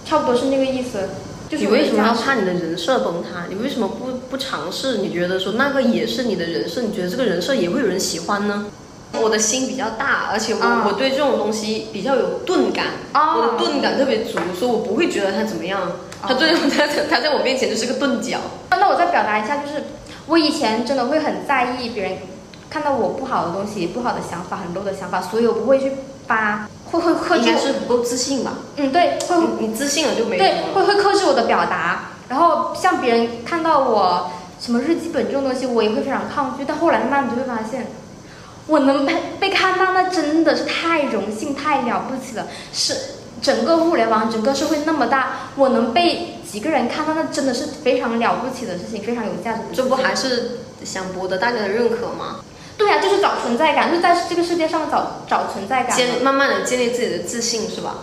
差不多是那个意思。就是你为什么要怕你的人设崩塌？你为什么不不尝试？你觉得说那个也是你的人设，你觉得这个人设也会有人喜欢呢？我的心比较大，而且我、啊我对这种东西比较有钝感，啊我的钝感特别足，所以我不会觉得他怎么样。他哦对他他在我面前就是个钝角。那我再表达一下，就是我以前真的会很在意别人看到我不好的东西、不好的想法、很 low 的想法，所以我不会去发，会会克应制应。该是不够自信吧？嗯，对，会你你自信了就没对会会克制我的表达，然后像别人看到我什么日记本这种东西，我也会非常抗拒。但后来慢慢你就会发现，我能被被看到，那真的是太荣幸、太了不起了。是整个互联网、整个社会那么大，我能被几个人看到，那真的是非常了不起的事情，非常有价值。这不还是想博得大家的认可吗？对呀、就是找存在感，就是在这个世界上找找存在感嘛。建慢慢的建立自己的自信是吧？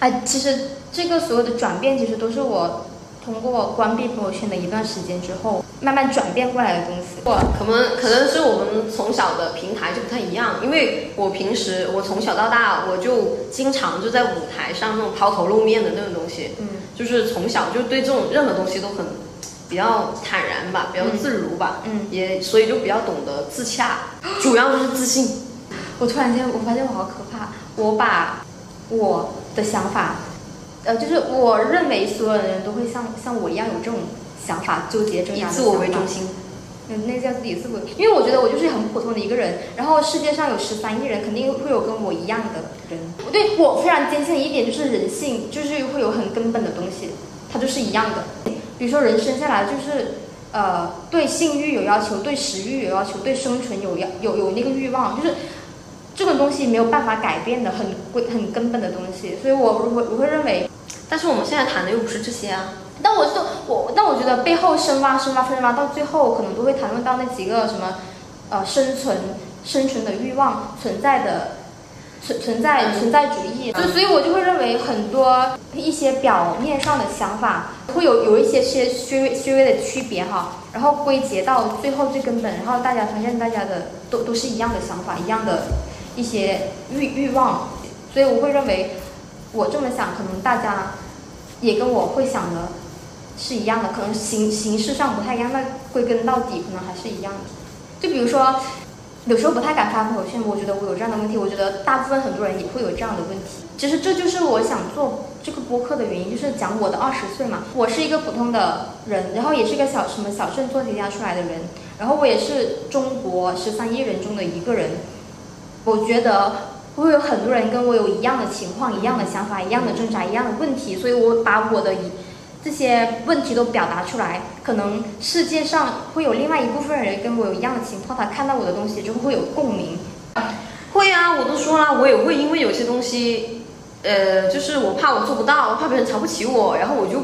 哎，其实这个所有的转变，其实都是我通过关闭朋友圈的一段时间之后，慢慢转变过来的东西。我可能可能是我们从小的平台就不太一样，因为我平时我从小到大我就经常就在舞台上那种抛头露面的那种东西，嗯就是从小就对这种任何东西都很比较坦然吧，比较自如吧，嗯，也所以就比较懂得自洽，主要就是自信。我突然间我发现我好可怕，我把我的想法，呃，就是我认为所有的人都会像像我一样有这种想法，纠结挣扎的以自我为中心，嗯，那叫自己自我，因为我觉得我就是很普通的一个人，然后世界上有十三亿人，肯定会有跟我一样的人。我对我非常坚信的一点就是人性就是会有很根本的东西，它就是一样的。比如说人生下来就是呃对性欲有要求，对食欲有要求，对生存有要有有那个欲望，就是这种东西没有办法改变的，很规很根本的东西。所以我我会我会认为。但是我们现在谈的又不是这些啊。但我就我，但我觉得背后深挖深挖深挖，到最后可能都会谈论到那几个什么，呃，生存生存的欲望存在的存存在存在主义，就所以我就会认为很多一些表面上的想法会有有一些些略微略微的区别哈，然后归结到最后最根本，然后大家发现大家的都都是一样的想法，一样的一些欲欲望，所以我会认为我这么想，可能大家也跟我会想的。是一样的，可能形形式上不太一样，但归根到底可能还是一样的。就比如说，有时候不太敢发朋友圈，我觉得我有这样的问题，我觉得大部分很多人也会有这样的问题。其实这就是我想做这个播客的原因，就是讲我的二十岁嘛。我是一个普通的人，然后也是一个小什么小镇做题家出来的人，然后我也是中国十三亿人中的一个人。我觉得会有很多人跟我有一样的情况、一样的想法、一样的挣扎、一样的问题，所以我把我的这些问题都表达出来，可能世界上会有另外一部分人跟我有一样的情况，他看到我的东西之后会有共鸣。会啊，我都说了，我也会因为有些东西，呃，就是我怕我做不到，我怕别人瞧不起我，然后我就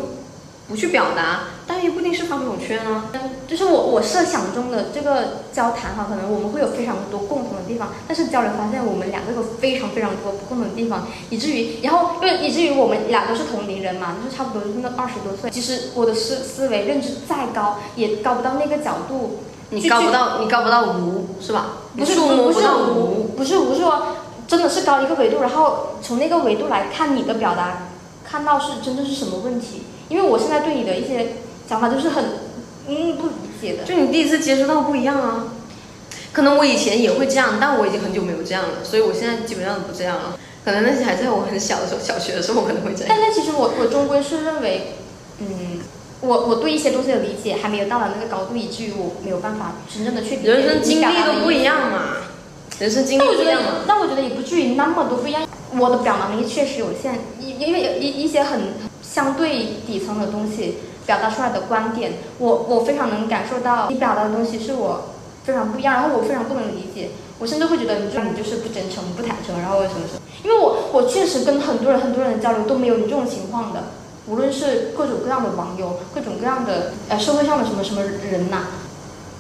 不去表达，但也不一定是发朋友圈啊。就是我我设想中的这个交谈哈，可能我们会有非常多共同的地方，但是交流发现我们两个有非常非常多不共同的地方，以至于然后因为以至于我们俩都是同龄人嘛，就是差不多就是那二十多岁。其实我的思思维认知再高，也高不到那个角度。你高不到，你高不到无是吧？不是不是无，不是无是说真的是高一个维度，然后从那个维度来看你的表达，看到是真正是什么问题。因为我现在对你的一些想法就是很嗯不理解的。就你第一次接触到不一样啊。可能我以前也会这样，但我已经很久没有这样了，所以我现在基本上不这样了。可能那些还在我很小的时候，小学的时候我可能会这样。但是其实我我终归是认为，嗯，我我对一些东西的理解还没有到达那个高度，以至于我没有办法真正的去理解人生经历都不一样嘛，人生经历不一样嘛。，但我觉得也不至于那么多不一样。我的表达能力确实有限，因因为有一一些很相对底层的东西表达出来的观点，我我非常能感受到你表达的东西是我非常不一样，然后我非常不能理解，我甚至会觉得你就你就是不真诚、不坦诚，然后什么什么。因为我我确实跟很多人很多人的交流都没有你这种情况的，无论是各种各样的网友，各种各样的呃社会上的什么什么人呐、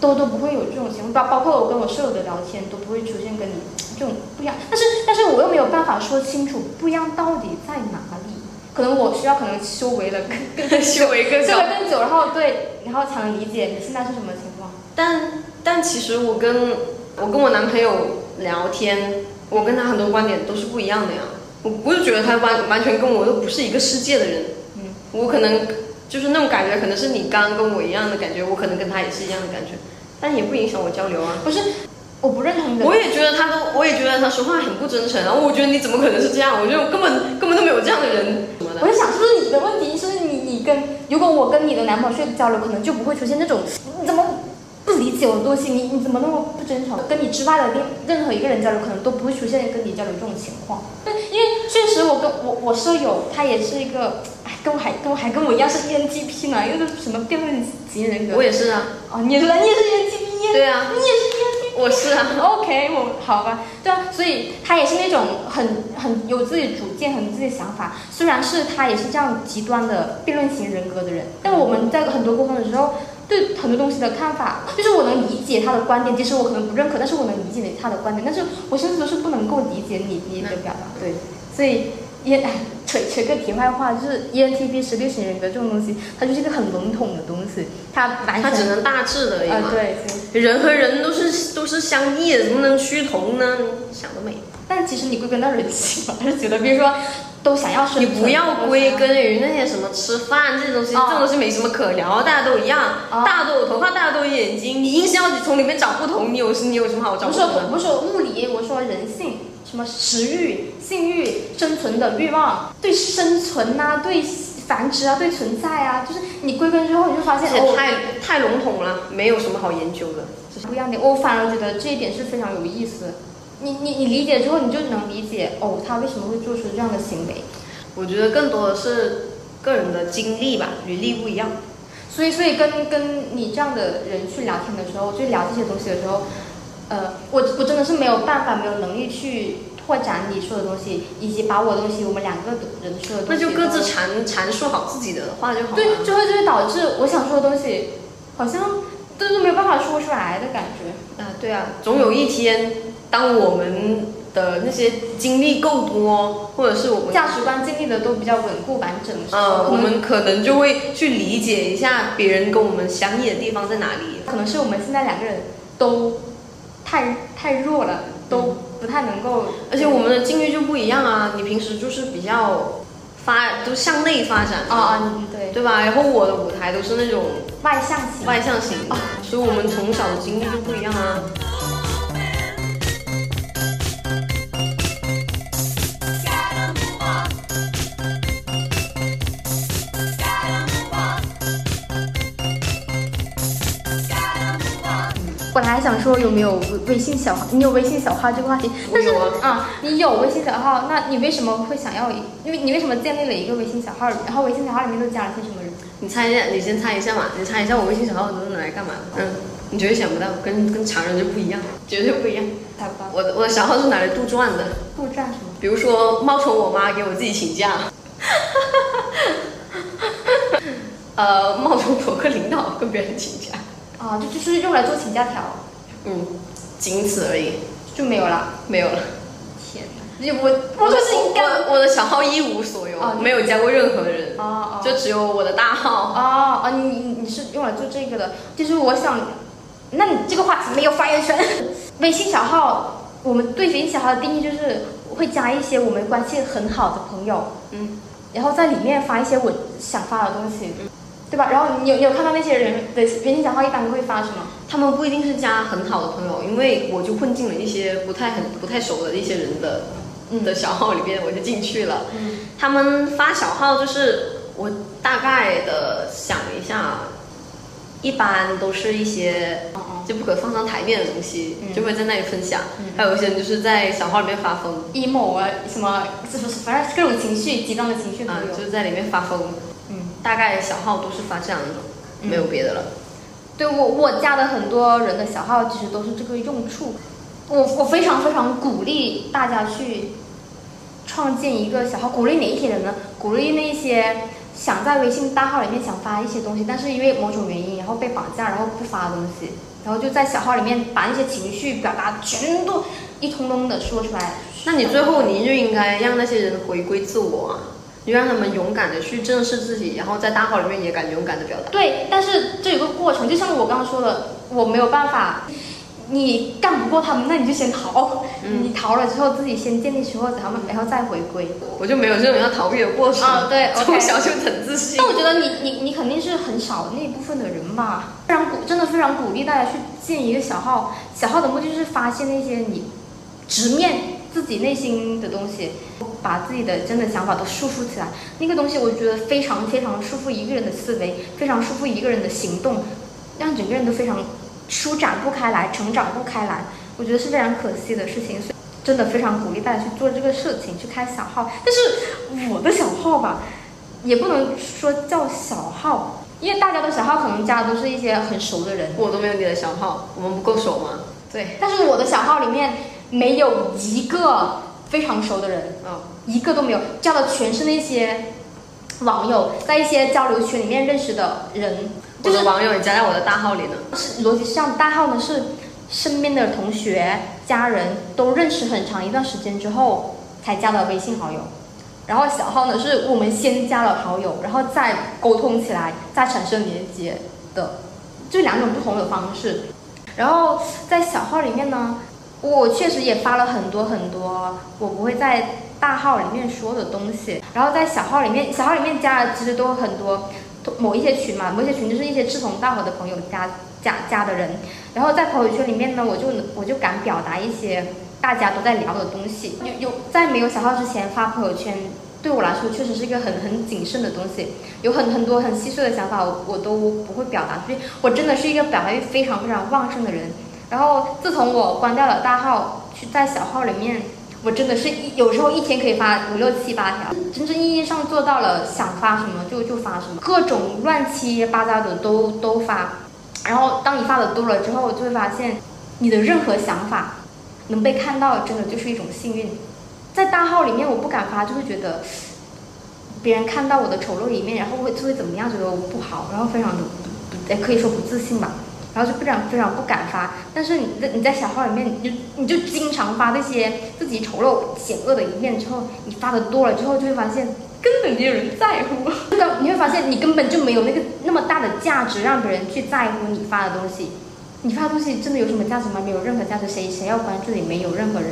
都都不会有这种情况，包包括我跟我舍友的聊天都不会出现跟你这种不一样，但是但是我又没有办法说清楚不一样到底在哪里，可能我需要可能修为了更更修为更修为更久，然后对，然后才能理解你现在是什么情况。但但其实我跟我跟我男朋友聊天，我跟他很多观点都是不一样的呀。我不是觉得他完完全跟我都不是一个世界的人，嗯，我可能就是那种感觉，可能是你刚刚跟我一样的感觉，我可能跟他也是一样的感觉，但也不影响我交流啊。不是，我不认同你的。我也觉得他都，我也觉得他说话很不真诚，然后我觉得你怎么可能是这样？我觉得我根本根本都没有这样的人什么的。我在想，是不是你的问题？是不是你你跟如果我跟你的男朋友去交流，可能就不会出现那种你怎么不理解我的东西，你你怎么那么不真诚？跟你之外的任任何一个人交流，可能都不会出现跟你交流这种情况。对，因为确实我跟我我舍友他也是一个，哎，跟我还跟我还跟我一样是 ENTP 呢，又是什么辩论型人格。我也是啊，哦，你也是，你也是 ENTP，对啊，你也是 ENTP。我是啊，OK，我好吧，对啊，所以他也是那种很很有自己主见、很有自己想法。虽然是他也是这样极端的辩论型人格的人，但我们在很多沟通的时候，对很多东西的看法，就是我能理解他的观点，即使我可能不认可，但是我能理解他的观点，但是我甚至都是不能够理解你你的表达。对，所以也哎 扯扯个题外话，就是 ENTP 十六型人格这种东西，它就是一个很笼统的东西，它完全他只能大致的而已啊、嘛。对对。人和人都是都是相异的，怎么能趋同呢？想得美！但其实你归根到人性吧，还是觉得，比如说，都想要生存，你不要归根于那些什么吃饭这些东西，哦这种东西没什么可聊，大家都一样，哦大家都有头发，大家都有眼睛，你硬是要从里面找不同，你有你有什么好找不是我不同的？不是我物理，我说人性，什么食欲、性欲、生存的欲望，对生存啊，对繁殖啊，对存在啊，就是你归根之后，你就发现哦，太太笼统了，没有什么好研究的。不一样的。我反而觉得这一点是非常有意思的。你你你理解之后，你就能理解哦，他为什么会做出这样的行为。我觉得更多的是个人的经历吧，履历不一样。所以，所以跟跟你这样的人去聊天的时候，就聊这些东西的时候，呃，我我真的是没有办法，没有能力去拓展你说的东西，以及把我的东西，我们两个人说的东西，那就各自阐阐述好自己的话就好了。对，就会就会导致我想说的东西，好像都是没有办法说出来的感觉。啊，对啊，总有一天，当我们的那些经历够多，或者是我们价值观建立的都比较稳固完整的时候，我们可能就会去理解一下别人跟我们相异的地方在哪里。可能是我们现在两个人都太太弱了，都不太能够，而且我们的境遇就不一样啊，你平时就是比较发都向内发展啊对，对吧？然后我的舞台都是那种外向型，外向型啊，所以我们从小的经历就不一样啊。想说有没有微信小号，你有微信小号这个话题，但是我有啊啊，你有微信小号，那你为什么会想要一？因为你为什么建立了一个微信小号？然后微信小号里面都加了些什么人？你猜一下，你先猜一下嘛，你猜一下我微信小号都是拿来干嘛的？嗯，你绝对想不到，跟跟常人就不一样，绝对不一样。猜不到，我的我的小号是拿来杜撰的，杜撰什么？比如说冒充我妈给我自己请假，呃，冒充某个领导跟别人请假，啊，就就是用来做请假条，嗯，仅此而已，就没有啦。没有了。天哪！我我就是应该我我的小号一无所有，哦没有加过任何人，哦哦就只有我的大号。哦哦，你你你是用来做这个的，就是我想，那你这个话题没有发言权。微信小号，我们对微信小号的定义就是会加一些我们关系很好的朋友，嗯，然后在里面发一些我想发的东西，对吧？然后你有你有看到那些人的别人讲话一般都会发什么？他们不一定是加很好的朋友，因为我就混进了一些不太很不太熟的一些人的嗯的小号里边，我就进去了。嗯他们发小号就是我大概的想了一下，一般都是一些就不可放上台面的东西，嗯就会在那里分享。嗯还有一些人就是在小号里面发疯，emo 啊，什么就是？反正各种情绪，极端的情绪都啊、就是在里面发疯。嗯。大概小号都是发这样的，嗯没有别的了。对我我加的很多人的小号其实都是这个用处。我我非常非常鼓励大家去创建一个小号，鼓励哪一些人呢？鼓励那些想在微信大号里面想发一些东西，但是因为某种原因然后被绑架，然后不发东西，然后就在小号里面把那些情绪表达全都一通通的说出来。那你最后你就应该让那些人回归自我啊，你就让他们勇敢的去正视自己，然后在大号里面也敢勇敢的表达。对，但是这有个过程，就像我刚刚说的，我没有办法，你干不过他们，那你就先逃。嗯你逃了之后，自己先建立起后，然后然后再回归。我就没有这种要逃避的过程。啊对从小就很自信但。我觉得你你你肯定是很少那一部分的人吧，非常鼓，真的非常鼓励大家去建一个小号。小号的目的就是发现那些你直面自己内心的东西，把自己的真的想法都束缚起来。那个东西我觉得非常非常束缚一个人的思维，非常束缚一个人的行动，让整个人都非常舒展不开来，成长不开来。我觉得是非常可惜的事情，所以真的非常鼓励大家去做这个事情，去开小号。但是我的小号吧，也不能说叫小号，因为大家的小号可能加的都是一些很熟的人。我都没有你的小号，我们不够熟吗？对，但是我的小号里面没有一个非常熟的人，嗯，一个都没有，加的全是那些网友，在一些交流群里面认识的人，就是我的网友也加在我的大号里呢。是逻辑是这样，大号呢是身边的同学、家人都认识很长一段时间之后才加的微信好友，然后小号呢是我们先加了好友，然后再沟通起来，再产生连接的，就两种不同的方式。然后在小号里面呢，我确实也发了很多很多我不会在大号里面说的东西，然后在小号里面，小号里面加的其实都很多某一些群嘛，某一些群就是一些志同道合的朋友加加加的人，然后在朋友圈里面呢，我就我就敢表达一些大家都在聊的东西。有有在没有小号之前发朋友圈，对我来说确实是一个很很谨慎的东西，有很很多很细碎的想法我我都不会表达出去。我真的是一个表达欲非常非常旺盛的人。然后自从我关掉了大号，去在小号里面，我真的是一有时候一天可以发五六七八条，真正意义上做到了想发什么就就发什么，各种乱七八糟的都都发。然后当你发的多了之后，就会发现你的任何想法能被看到，真的就是一种幸运。在大号里面，我不敢发，就会觉得别人看到我的丑陋一面，然后会就会怎么样，觉得我不好，然后非常的不不，哎，可以说不自信吧。然后就非常非常不敢发。但是你在你在小号里面，你就你就经常发那些自己丑陋险恶的一面之后，你发的多了之后，就会发现根本没有人在乎。这个你会发现你根本就没有那个那么大的价值让别人去在乎你发的东西。你发的东西真的有什么价值吗？没有任何价值。谁谁要关注你？没有任何人。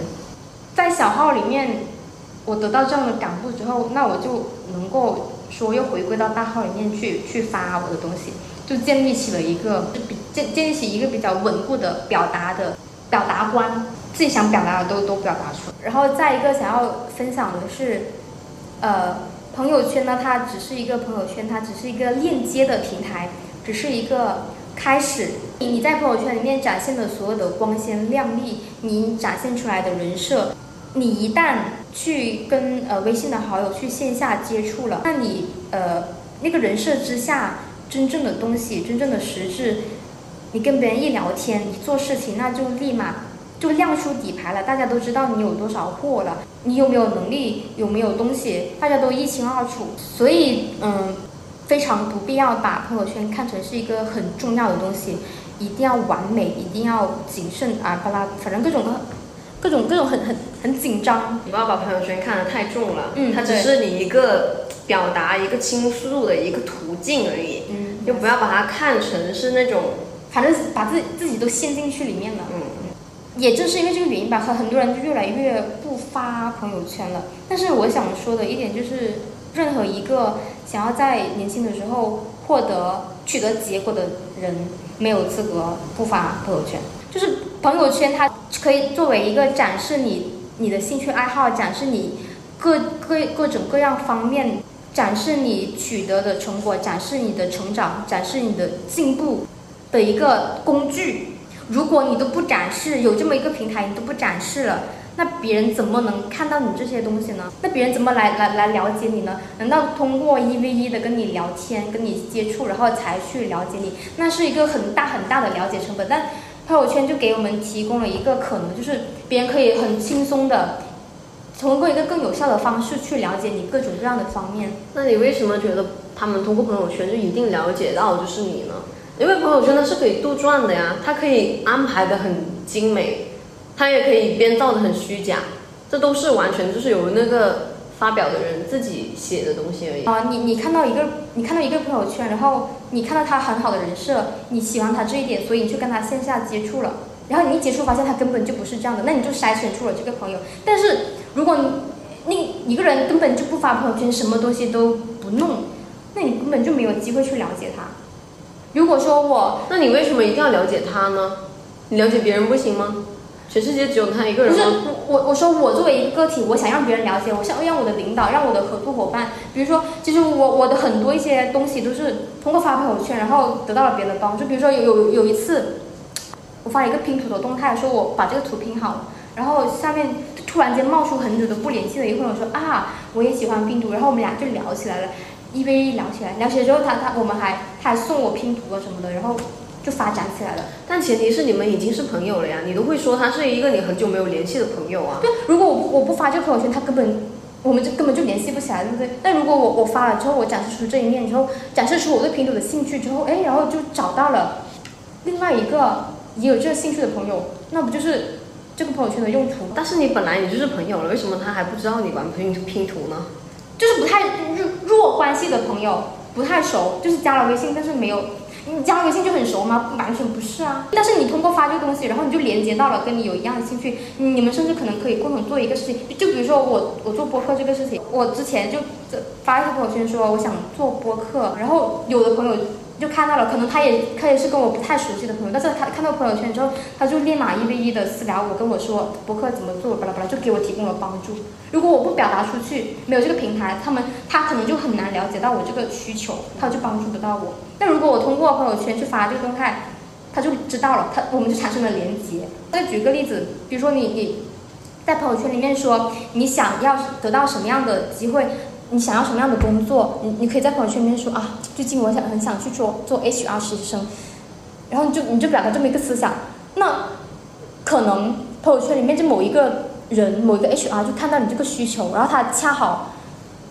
在小号里面，我得到这样的感悟之后，那我就能够说又回归到大号里面去去发我的东西，就建立起了一个比建建立起一个比较稳固的表达的表达观，自己想表达的都都表达出来。然后再一个想要分享的是，呃，朋友圈呢，它只是一个朋友圈，它只是一个链接的平台，只是一个开始。你在朋友圈里面展现的所有的光鲜亮丽，你展现出来的人设。你一旦去跟呃微信的好友去线下接触了，那你呃那个人设之下真正的东西，真正的实质，你跟别人一聊天，你做事情，那就立马就亮出底牌了，大家都知道你有多少货了，你有没有能力，有没有东西，大家都一清二楚。所以嗯，非常不必要把朋友圈看成是一个很重要的东西，一定要完美，一定要谨慎啊巴拉，反正各种各。各种各种很很很紧张，你不要把朋友圈看得太重了，嗯它只是你一个表达、一个倾诉的一个途径而已，嗯，就不要把它看成是那种，反正把自己自己都陷进去里面了。嗯，也正是因为这个原因吧，很很多人就越来越不发朋友圈了。但是我想说的一点就是，任何一个想要在年轻的时候获得取得结果的人，没有资格不发朋友圈。就是朋友圈，它可以作为一个展示你你的兴趣爱好，展示你各各各种各样方面，展示你取得的成果，展示你的成长，展示你的进步的一个工具。如果你都不展示，有这么一个平台你都不展示了，那别人怎么能看到你这些东西呢？那别人怎么来来来了解你呢？难道通过一 v 一的跟你聊天、跟你接触，然后才去了解你？那是一个很大很大的了解成本，但。朋友圈就给我们提供了一个可能，就是别人可以很轻松的通过一个更有效的方式去了解你各种各样的方面。那你为什么觉得他们通过朋友圈就一定了解到就是你呢？因为朋友圈它是可以杜撰的呀，它可以安排的很精美，它也可以编造的很虚假，这都是完全就是由那个发表的人自己写的东西而已。啊、你你看到一个你看到一个朋友圈，然后你看到他很好的人设，你喜欢他这一点，所以你去跟他线下接触了，然后你一接触发现他根本就不是这样的，那你就筛选出了这个朋友。但是如果你那一个人根本就不发朋友圈，什么东西都不弄，那你根本就没有机会去了解他。如果说我那你为什么一定要了解他呢？你了解别人不行吗？全世界只有他一个人不是？我，我说我作为一个个体，我想让别人了解我，想让我的领导，让我的合作伙伴，比如说，其实我我的很多一些东西都是通过发朋友圈，然后得到了别人的帮助。比如说有有有一次，我发了一个拼图的动态，说我把这个图拼好了，然后下面突然间冒出很久都不联系的一个朋友说啊，我也喜欢拼图，然后我们俩就聊起来了，一 v 一聊起来，聊起来之后他他我们还他还送我拼图啊什么的，然后就发展起来了。但前提是你们已经是朋友了呀，你都会说他是一个你很久没有联系的朋友啊。对，如果我我不发这个朋友圈，他根本我们就根本就联系不起来，对不对？但如果我我发了之后，我展示出这一面之后，展示出我对拼图的兴趣之后，哎，然后就找到了另外一个也有这个兴趣的朋友，那不就是这个朋友圈的用途吗？但是你本来你就是朋友了，为什么他还不知道你玩拼拼图呢？就是不太弱弱关系的朋友，不太熟，就是加了微信，但是没有。你加了微信就很熟吗？完全不是啊。但是你通过发这个东西，然后你就连接到了跟你有一样的兴趣，你们甚至可能可以共同做一个事情。就比如说我我做播客这个事情，我之前就发一个朋友圈说我想做播客，然后有的朋友。就看到了，可能他也他也是跟我不太熟悉的朋友，但是他看到朋友圈之后，他就立马一 v 一的私聊我，跟我说博客怎么做，巴拉巴拉，就给我提供了帮助。如果我不表达出去，没有这个平台，他们他可能就很难了解到我这个需求，他就帮助不到我。那如果我通过朋友圈去发这个动态，他就知道了，他我们就产生了连接。再举个例子，比如说你你在朋友圈里面说你想要得到什么样的机会。你想要什么样的工作？你你可以在朋友圈里面说啊，最近我想很想去做做 HR 实习生，然后你就你就表达这么一个思想，那可能朋友圈里面就某一个人某一个 HR 就看到你这个需求，然后他恰好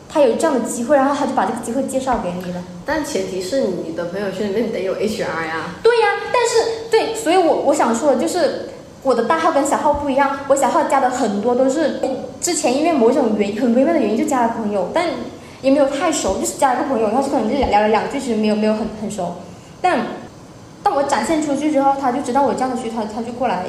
他有这样的机会，然后他就把这个机会介绍给你了。但前提是你的朋友圈里面得有 HR 呀。对呀，但是对，所以我我想说的就是。我的大号跟小号不一样，我小号加的很多都是之前因为某种原很微妙的原因就加了朋友，但也没有太熟，就是加了个朋友，然后就可能就聊了两句，其实没有没有很很熟。但当我展现出去之后，他就知道我这样的需求，他他就过来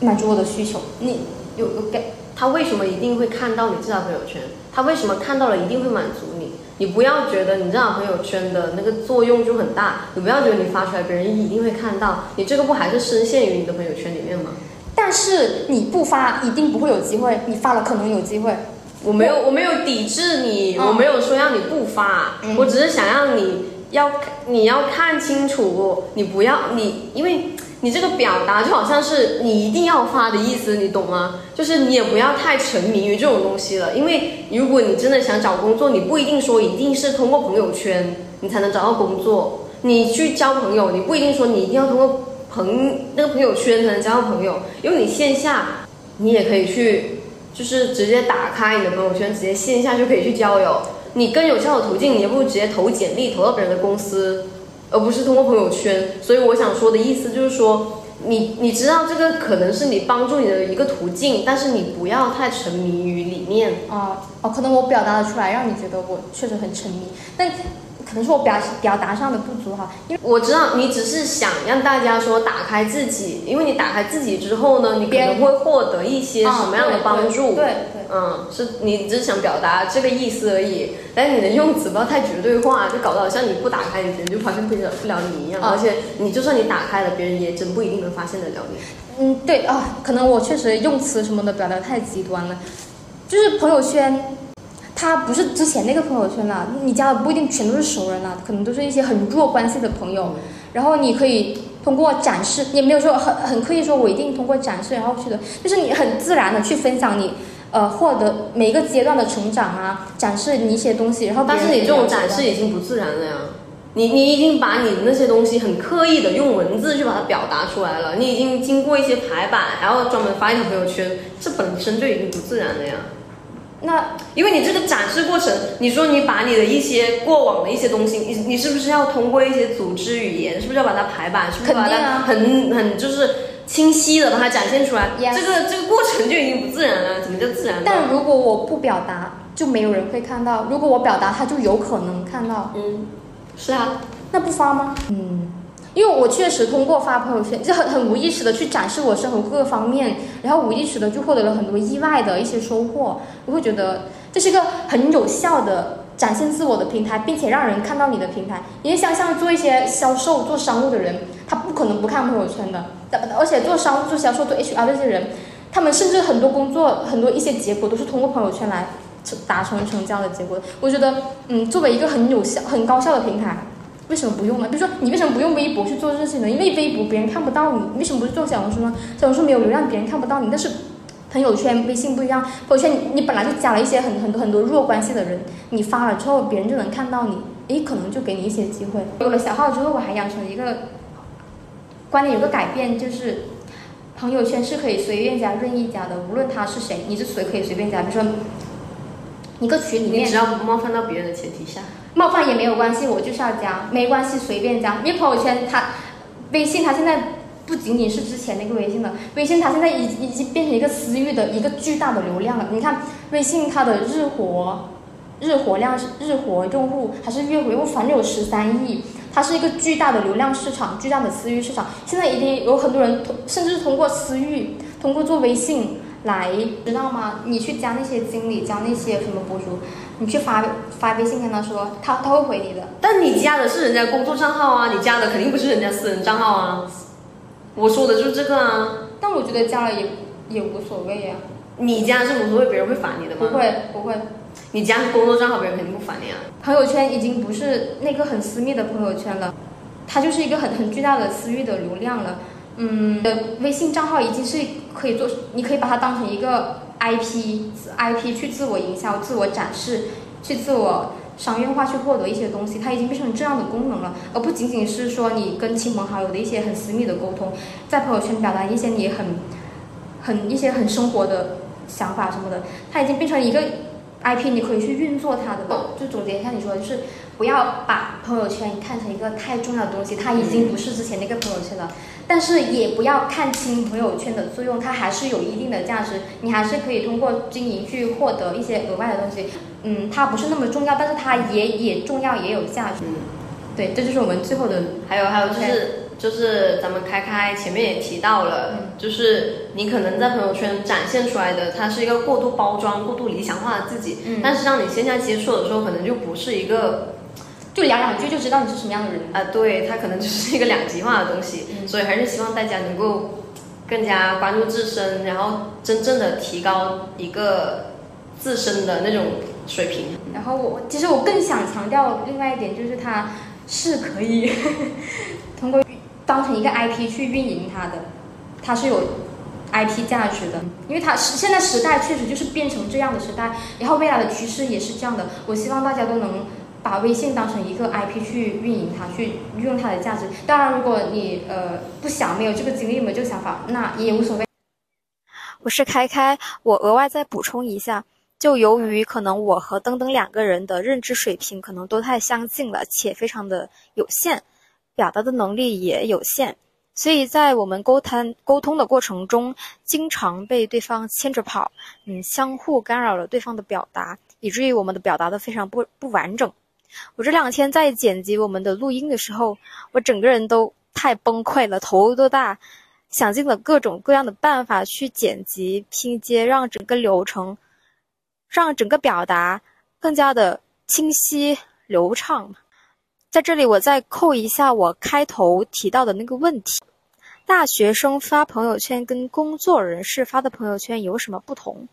满足我的需求。你有有给他为什么一定会看到你这条朋友圈？他为什么看到了一定会满足你？不要觉得你这样朋友圈的那个作用就很大，你不要觉得你发出来别人一定会看到，你这个不还是深陷于你的朋友圈里面吗？但是你不发一定不会有机会，你发了可能有机会。我没有我没有抵制你，我没有说让你不发，我只是想让你要你要看清楚，你不要你因为。你这个表达就好像是你一定要发的意思，你懂吗？就是你也不要太沉迷于这种东西了，因为如果你真的想找工作，你不一定说一定是通过朋友圈你才能找到工作。你去交朋友，你不一定说你一定要通过朋那个朋友圈才能交到朋友，因为你线下你也可以去，就是直接打开你的朋友圈，直接线下就可以去交友。你更有效的途径，你也不如直接投简历投到别人的公司。而不是通过朋友圈，所以我想说的意思就是说，你你知道这个可能是你帮助你的一个途径，但是你不要太沉迷于里面。啊哦，可能我表达的出来，让你觉得我确实很沉迷，但。可能是我表表达上的不足哈，因为我知道你只是想让大家说打开自己，因为你打开自己之后呢，你可能会获得一些什么样的帮助？对对，嗯，是你只是想表达这个意思而已，但是你的用词不要太绝对化，就搞得好像你不打开，别人就发现不了不了你一样，而且你就算你打开了，别人也真不一定能发现得了你。嗯，对啊，可能我确实用词什么的表达太极端了，就是朋友圈。他不是之前那个朋友圈了，你加的不一定全都是熟人了，可能都是一些很弱关系的朋友。然后你可以通过展示，也没有说很很刻意说我一定通过展示然后去的，就是你很自然的去分享你呃获得每一个阶段的成长啊，展示你一些东西，然后但是你这种展示已经不自然了呀，你你已经把你的那些东西很刻意的用文字去把它表达出来了，你已经经过一些排版，然后专门发一条朋友圈，这本身就已经不自然了呀。那因为你这个展示过程，你说你把你的一些过往的一些东西，你你是不是要通过一些组织语言，是不是要把它排版，是不是把它很很就是清晰的把它展现出来？这个这个过程就已经不自然了，怎么叫自然？但如果我不表达，就没有人会看到；如果我表达，他就有可能看到。嗯，是啊，那不发吗？嗯。因为我确实通过发朋友圈，就很很无意识的去展示我生活各个方面，然后无意识的就获得了很多意外的一些收获。我会觉得这是一个很有效的展现自我的平台，并且让人看到你的平台。因为像像做一些销售、做商务的人，他不可能不看朋友圈的。而且做商务、做销售、做 HR 这些人，他们甚至很多工作、很多一些结果都是通过朋友圈来达成成交的结果。我觉得，嗯，作为一个很有效、很高效的平台。为什么不用呢？比如说，你为什么不用微博去做这些呢？因为微博别人看不到你。你为什么不去做小红书呢？小红书没有流量，别人看不到你。但是朋友圈、微信不一样，朋友圈你你本来就加了一些很很多很多弱关系的人，你发了之后，别人就能看到你，诶，可能就给你一些机会。有了小号之后，我还养成一个观念有个改变，就是朋友圈是可以随便加、任意加的，无论他是谁，你是谁可以随便加。比如说一个群里面，你只要不冒犯到别人的前提下，冒犯也没有关系，我就是要加，没关系，随便加。因为朋友圈它，微信它现在不仅仅是之前那个微信了，微信它现在已已经变成一个私域的一个巨大的流量了。你看微信它的日活，日活量是日活用户还是月活用户，反正有十三亿，它是一个巨大的流量市场，巨大的私域市场。现在已经有很多人通，甚至通过私域，通过做微信。来，知道吗？你去加那些经理，加那些什么博主，你去发发微信跟他说，他他会回你的。但你加的是人家工作账号啊，你加的肯定不是人家私人账号啊。我说的就是这个啊。但我觉得加了也也无所谓呀。你加是无所谓，别人会烦你的吗？不会不会。你加是工作账号，别人肯定不烦你啊。朋友圈已经不是那个很私密的朋友圈了，它就是一个很很巨大的私域的流量了。嗯，的微信账号已经是可以做，你可以把它当成一个 IP，IP 去自我营销、自我展示、去自我商业化去获得一些东西，它已经变成这样的功能了，而不仅仅是说你跟亲朋好友的一些很私密的沟通，在朋友圈表达一些你很、很一些很生活的想法什么的，它已经变成一个 IP，你可以去运作它的。就总结一下你说的，就是不要把朋友圈看成一个太重要的东西，它已经不是之前那个朋友圈了。但是也不要看清朋友圈的作用，它还是有一定的价值，你还是可以通过经营去获得一些额外的东西。嗯，它不是那么重要，但是它也也重要，也有价值。嗯，对，这就是我们最后的。还有还有就是就是咱们开开前面也提到了，就是你可能在朋友圈展现出来的，它是一个过度包装、过度理想化的自己。嗯。但是让你线下接触的时候，可能就不是一个。就聊两句就知道你是什么样的人啊，对他可能就是一个两极化的东西，所以还是希望大家能够更加关注自身，然后真正的提高一个自身的那种水平。然后我其实我更想强调另外一点，就是它是可以 通过当成一个 IP 去运营它的，它是有 IP 价值的，因为它是现在时代确实就是变成这样的时代，然后未来的趋势也是这样的。我希望大家都能。把微信当成一个 IP 去运营它，去运用它的价值。当然，如果你呃不想，没有这个精力，没有这个想法，那也无所谓。我是开开，我额外再补充一下，就由于可能我和登登两个人的认知水平可能都太相近了，且非常的有限，表达的能力也有限，所以在我们沟通沟通的过程中，经常被对方牵着跑，嗯，相互干扰了对方的表达，以至于我们的表达的非常不不完整。我这两天在剪辑我们的录音的时候，我整个人都太崩溃了，头都大，想尽了各种各样的办法去剪辑拼接，让整个流程，让整个表达更加的清晰流畅。在这里，我再扣一下我开头提到的那个问题：大学生发朋友圈跟工作人士发的朋友圈有什么不同？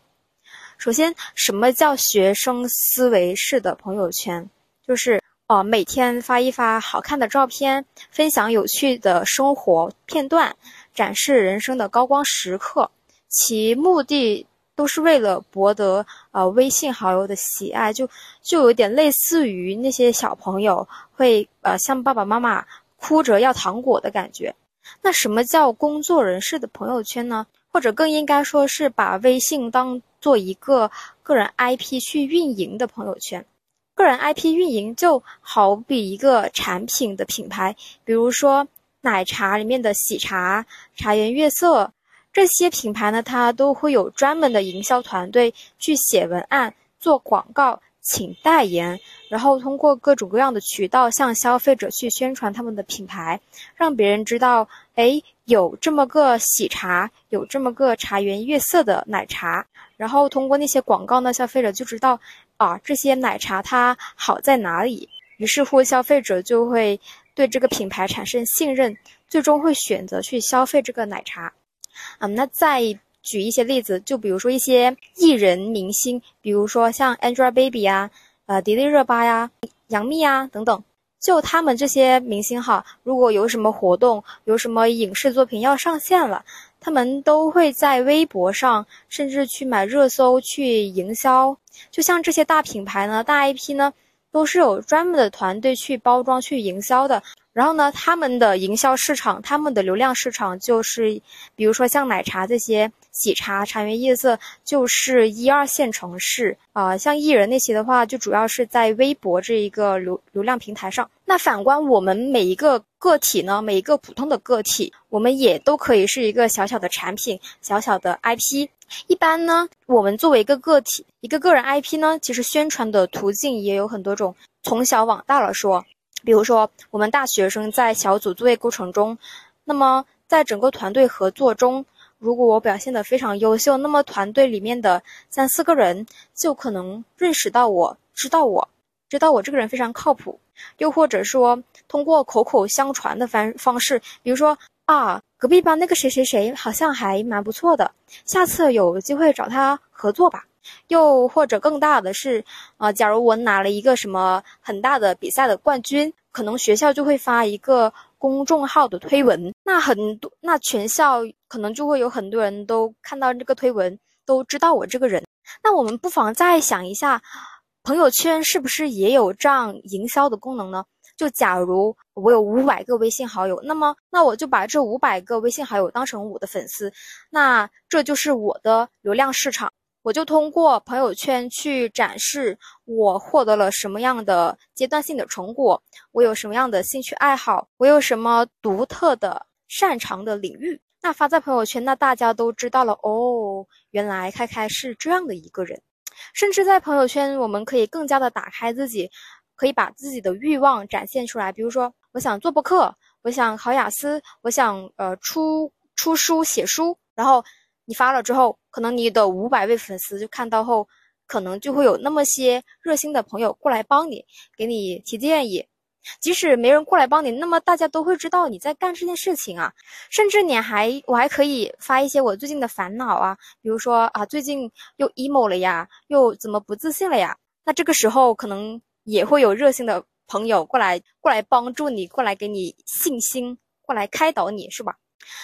首先，什么叫学生思维式的朋友圈？就是哦，每天发一发好看的照片，分享有趣的生活片段，展示人生的高光时刻，其目的都是为了博得呃微信好友的喜爱，就就有点类似于那些小朋友会呃向爸爸妈妈哭着要糖果的感觉。那什么叫工作人士的朋友圈呢？或者更应该说是把微信当做一个个人 IP 去运营的朋友圈。个人 IP 运营就好比一个产品的品牌，比如说奶茶里面的喜茶、茶颜悦色这些品牌呢，它都会有专门的营销团队去写文案、做广告、请代言，然后通过各种各样的渠道向消费者去宣传他们的品牌，让别人知道，哎，有这么个喜茶，有这么个茶颜悦色的奶茶，然后通过那些广告呢，消费者就知道。啊，这些奶茶它好在哪里？于是乎，消费者就会对这个品牌产生信任，最终会选择去消费这个奶茶。嗯，那再举一些例子，就比如说一些艺人明星，比如说像 Angelababy 啊，呃，迪丽热巴呀，杨幂啊等等，就他们这些明星哈，如果有什么活动，有什么影视作品要上线了。他们都会在微博上，甚至去买热搜去营销。就像这些大品牌呢、大 IP 呢，都是有专门的团队去包装、去营销的。然后呢，他们的营销市场、他们的流量市场就是，比如说像奶茶这些喜茶、茶颜悦色，就是一二线城市啊。像艺人那些的话，就主要是在微博这一个流流量平台上。那反观我们每一个个体呢，每一个普通的个体，我们也都可以是一个小小的产品、小小的 IP。一般呢，我们作为一个个体、一个个人 IP 呢，其实宣传的途径也有很多种。从小往大了说。比如说，我们大学生在小组作业过程中，那么在整个团队合作中，如果我表现得非常优秀，那么团队里面的三四个人就可能认识到我，知道我，知道我这个人非常靠谱。又或者说，通过口口相传的方方式，比如说啊，隔壁班那个谁谁谁好像还蛮不错的，下次有机会找他合作吧。又或者更大的是，啊，假如我拿了一个什么很大的比赛的冠军，可能学校就会发一个公众号的推文，那很多，那全校可能就会有很多人都看到这个推文，都知道我这个人。那我们不妨再想一下，朋友圈是不是也有这样营销的功能呢？就假如我有五百个微信好友，那么那我就把这五百个微信好友当成我的粉丝，那这就是我的流量市场。我就通过朋友圈去展示我获得了什么样的阶段性的成果，我有什么样的兴趣爱好，我有什么独特的擅长的领域。那发在朋友圈，那大家都知道了哦，原来开开是这样的一个人。甚至在朋友圈，我们可以更加的打开自己，可以把自己的欲望展现出来。比如说，我想做播客，我想考雅思，我想呃出出书写书，然后。你发了之后，可能你的五百位粉丝就看到后，可能就会有那么些热心的朋友过来帮你，给你提建议。即使没人过来帮你，那么大家都会知道你在干这件事情啊。甚至你还，我还可以发一些我最近的烦恼啊，比如说啊，最近又 emo 了呀，又怎么不自信了呀？那这个时候可能也会有热心的朋友过来，过来帮助你，过来给你信心，过来开导你，是吧？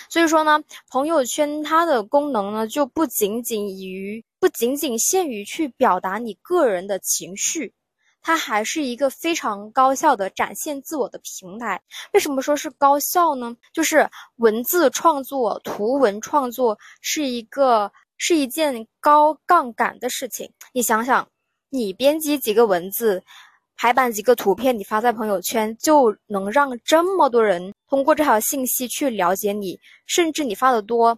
所以说呢，朋友圈它的功能呢，就不仅仅于不仅仅限于去表达你个人的情绪，它还是一个非常高效的展现自我的平台。为什么说是高效呢？就是文字创作、图文创作是一个是一件高杠杆的事情。你想想，你编辑几个文字。排版几个图片，你发在朋友圈，就能让这么多人通过这条信息去了解你，甚至你发的多，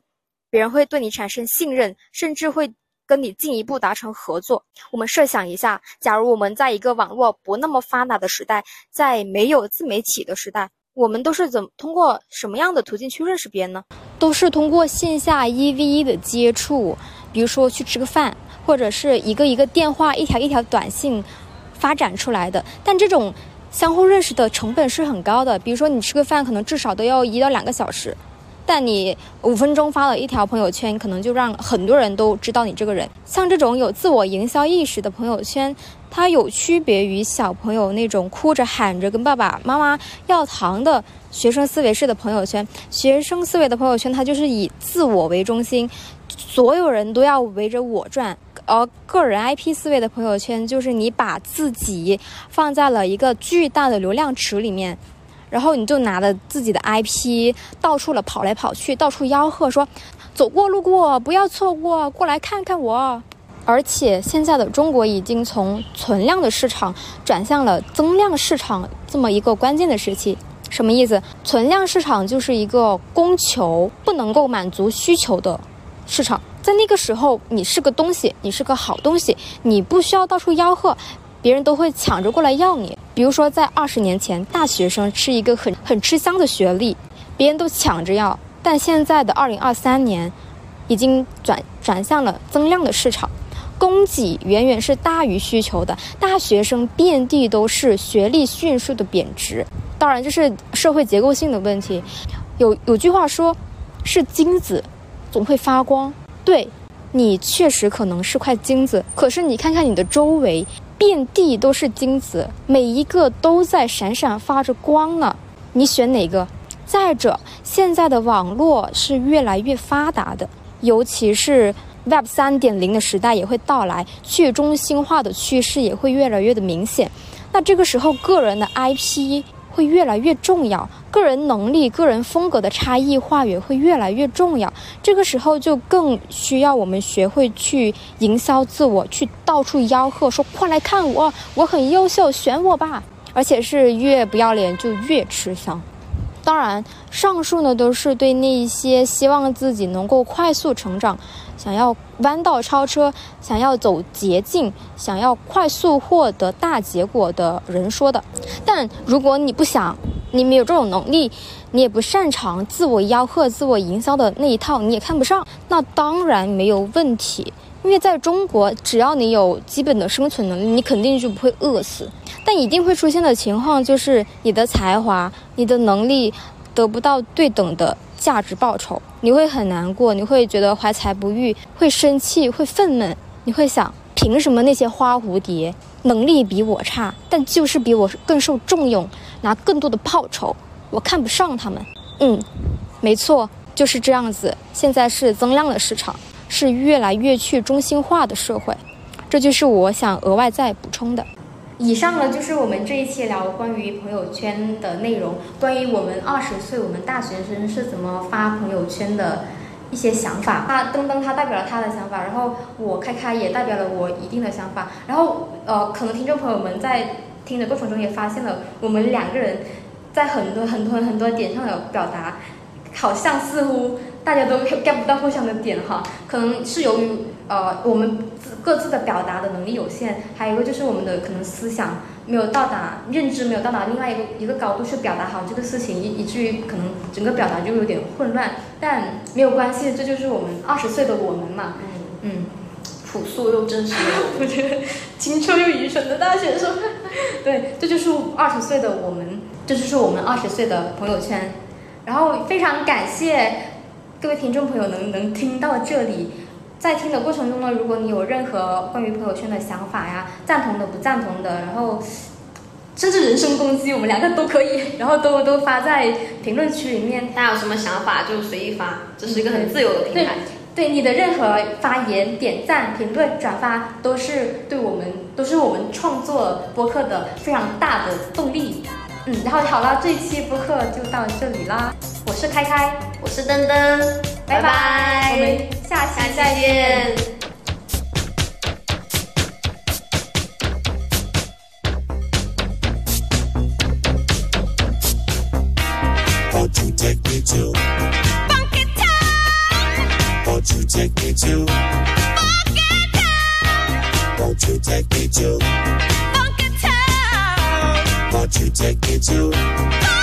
别人会对你产生信任，甚至会跟你进一步达成合作。我们设想一下，假如我们在一个网络不那么发达的时代，在没有自媒体的时代，我们都是怎么通过什么样的途径去认识别人呢？都是通过线下一 v 一的接触，比如说去吃个饭，或者是一个一个电话，一条一条短信。发展出来的，但这种相互认识的成本是很高的。比如说，你吃个饭可能至少都要一到两个小时，但你五分钟发了一条朋友圈，可能就让很多人都知道你这个人。像这种有自我营销意识的朋友圈，它有区别于小朋友那种哭着喊着跟爸爸妈妈要糖的学生思维式的朋友圈。学生思维的朋友圈，它就是以自我为中心，所有人都要围着我转。而个人 IP 思维的朋友圈，就是你把自己放在了一个巨大的流量池里面，然后你就拿着自己的 IP 到处了跑来跑去，到处吆喝说，走过路过不要错过，过来看看我。而且现在的中国已经从存量的市场转向了增量市场这么一个关键的时期。什么意思？存量市场就是一个供求不能够满足需求的市场。在那个时候，你是个东西，你是个好东西，你不需要到处吆喝，别人都会抢着过来要你。比如说，在二十年前，大学生是一个很很吃香的学历，别人都抢着要。但现在的二零二三年，已经转转向了增量的市场，供给远远是大于需求的，大学生遍地都是，学历迅速的贬值。当然，这是社会结构性的问题。有有句话说，是金子，总会发光。对，你确实可能是块金子，可是你看看你的周围，遍地都是金子，每一个都在闪闪发着光呢。你选哪个？再者，现在的网络是越来越发达的，尤其是 Web 三点零的时代也会到来，去中心化的趋势也会越来越的明显。那这个时候个人的 IP 会越来越重要，个人能力、个人风格的差异化也会越来越重要。这个时候就更需要我们学会去营销自我，去到处吆喝说：“快来看我，我很优秀，选我吧！”而且是越不要脸就越吃香。当然，上述呢都是对那一些希望自己能够快速成长、想要弯道超车、想要走捷径、想要快速获得大结果的人说的。但如果你不想，你没有这种能力，你也不擅长自我吆喝、自我营销的那一套，你也看不上，那当然没有问题。因为在中国，只要你有基本的生存能力，你肯定就不会饿死。但一定会出现的情况就是，你的才华、你的能力得不到对等的价值报酬，你会很难过，你会觉得怀才不遇，会生气，会愤懑，你会想，凭什么那些花蝴蝶能力比我差，但就是比我更受重用，拿更多的报酬，我看不上他们。嗯，没错，就是这样子。现在是增量的市场。是越来越去中心化的社会，这就是我想额外再补充的。以上呢就是我们这一期聊关于朋友圈的内容，关于我们二十岁我们大学生是怎么发朋友圈的一些想法。他登登他代表了他的想法，然后我开开也代表了我一定的想法。然后呃，可能听众朋友们在听的过程中也发现了，我们两个人在很多很多很多点上的表达，好像似乎。大家都 get 不到互相的点哈，可能是由于呃我们各自的表达的能力有限，还有一个就是我们的可能思想没有到达认知没有到达另外一个一个高度去表达好这个事情，以以至于可能整个表达就有点混乱。但没有关系，这就是我们二十岁的我们嘛。嗯嗯，朴素又真实，我觉得清澈又愚蠢的大学生。对，这就是二十岁的我们，这就是我们二十岁的朋友圈。然后非常感谢。各位听众朋友，能能听到这里，在听的过程中呢，如果你有任何关于朋友圈的想法呀，赞同的、不赞同的，然后甚至人身攻击，我们两个都可以，然后都都发在评论区里面。大家有什么想法就随意发，这是一个很自由的平台。对你的任何发言、点赞、评论、转发，都是对我们，都是我们创作播客的非常大的动力。嗯，然后好了，这一期播客就到这里啦。我是开开，我是噔噔，拜拜，我们下期再见。you, take you to.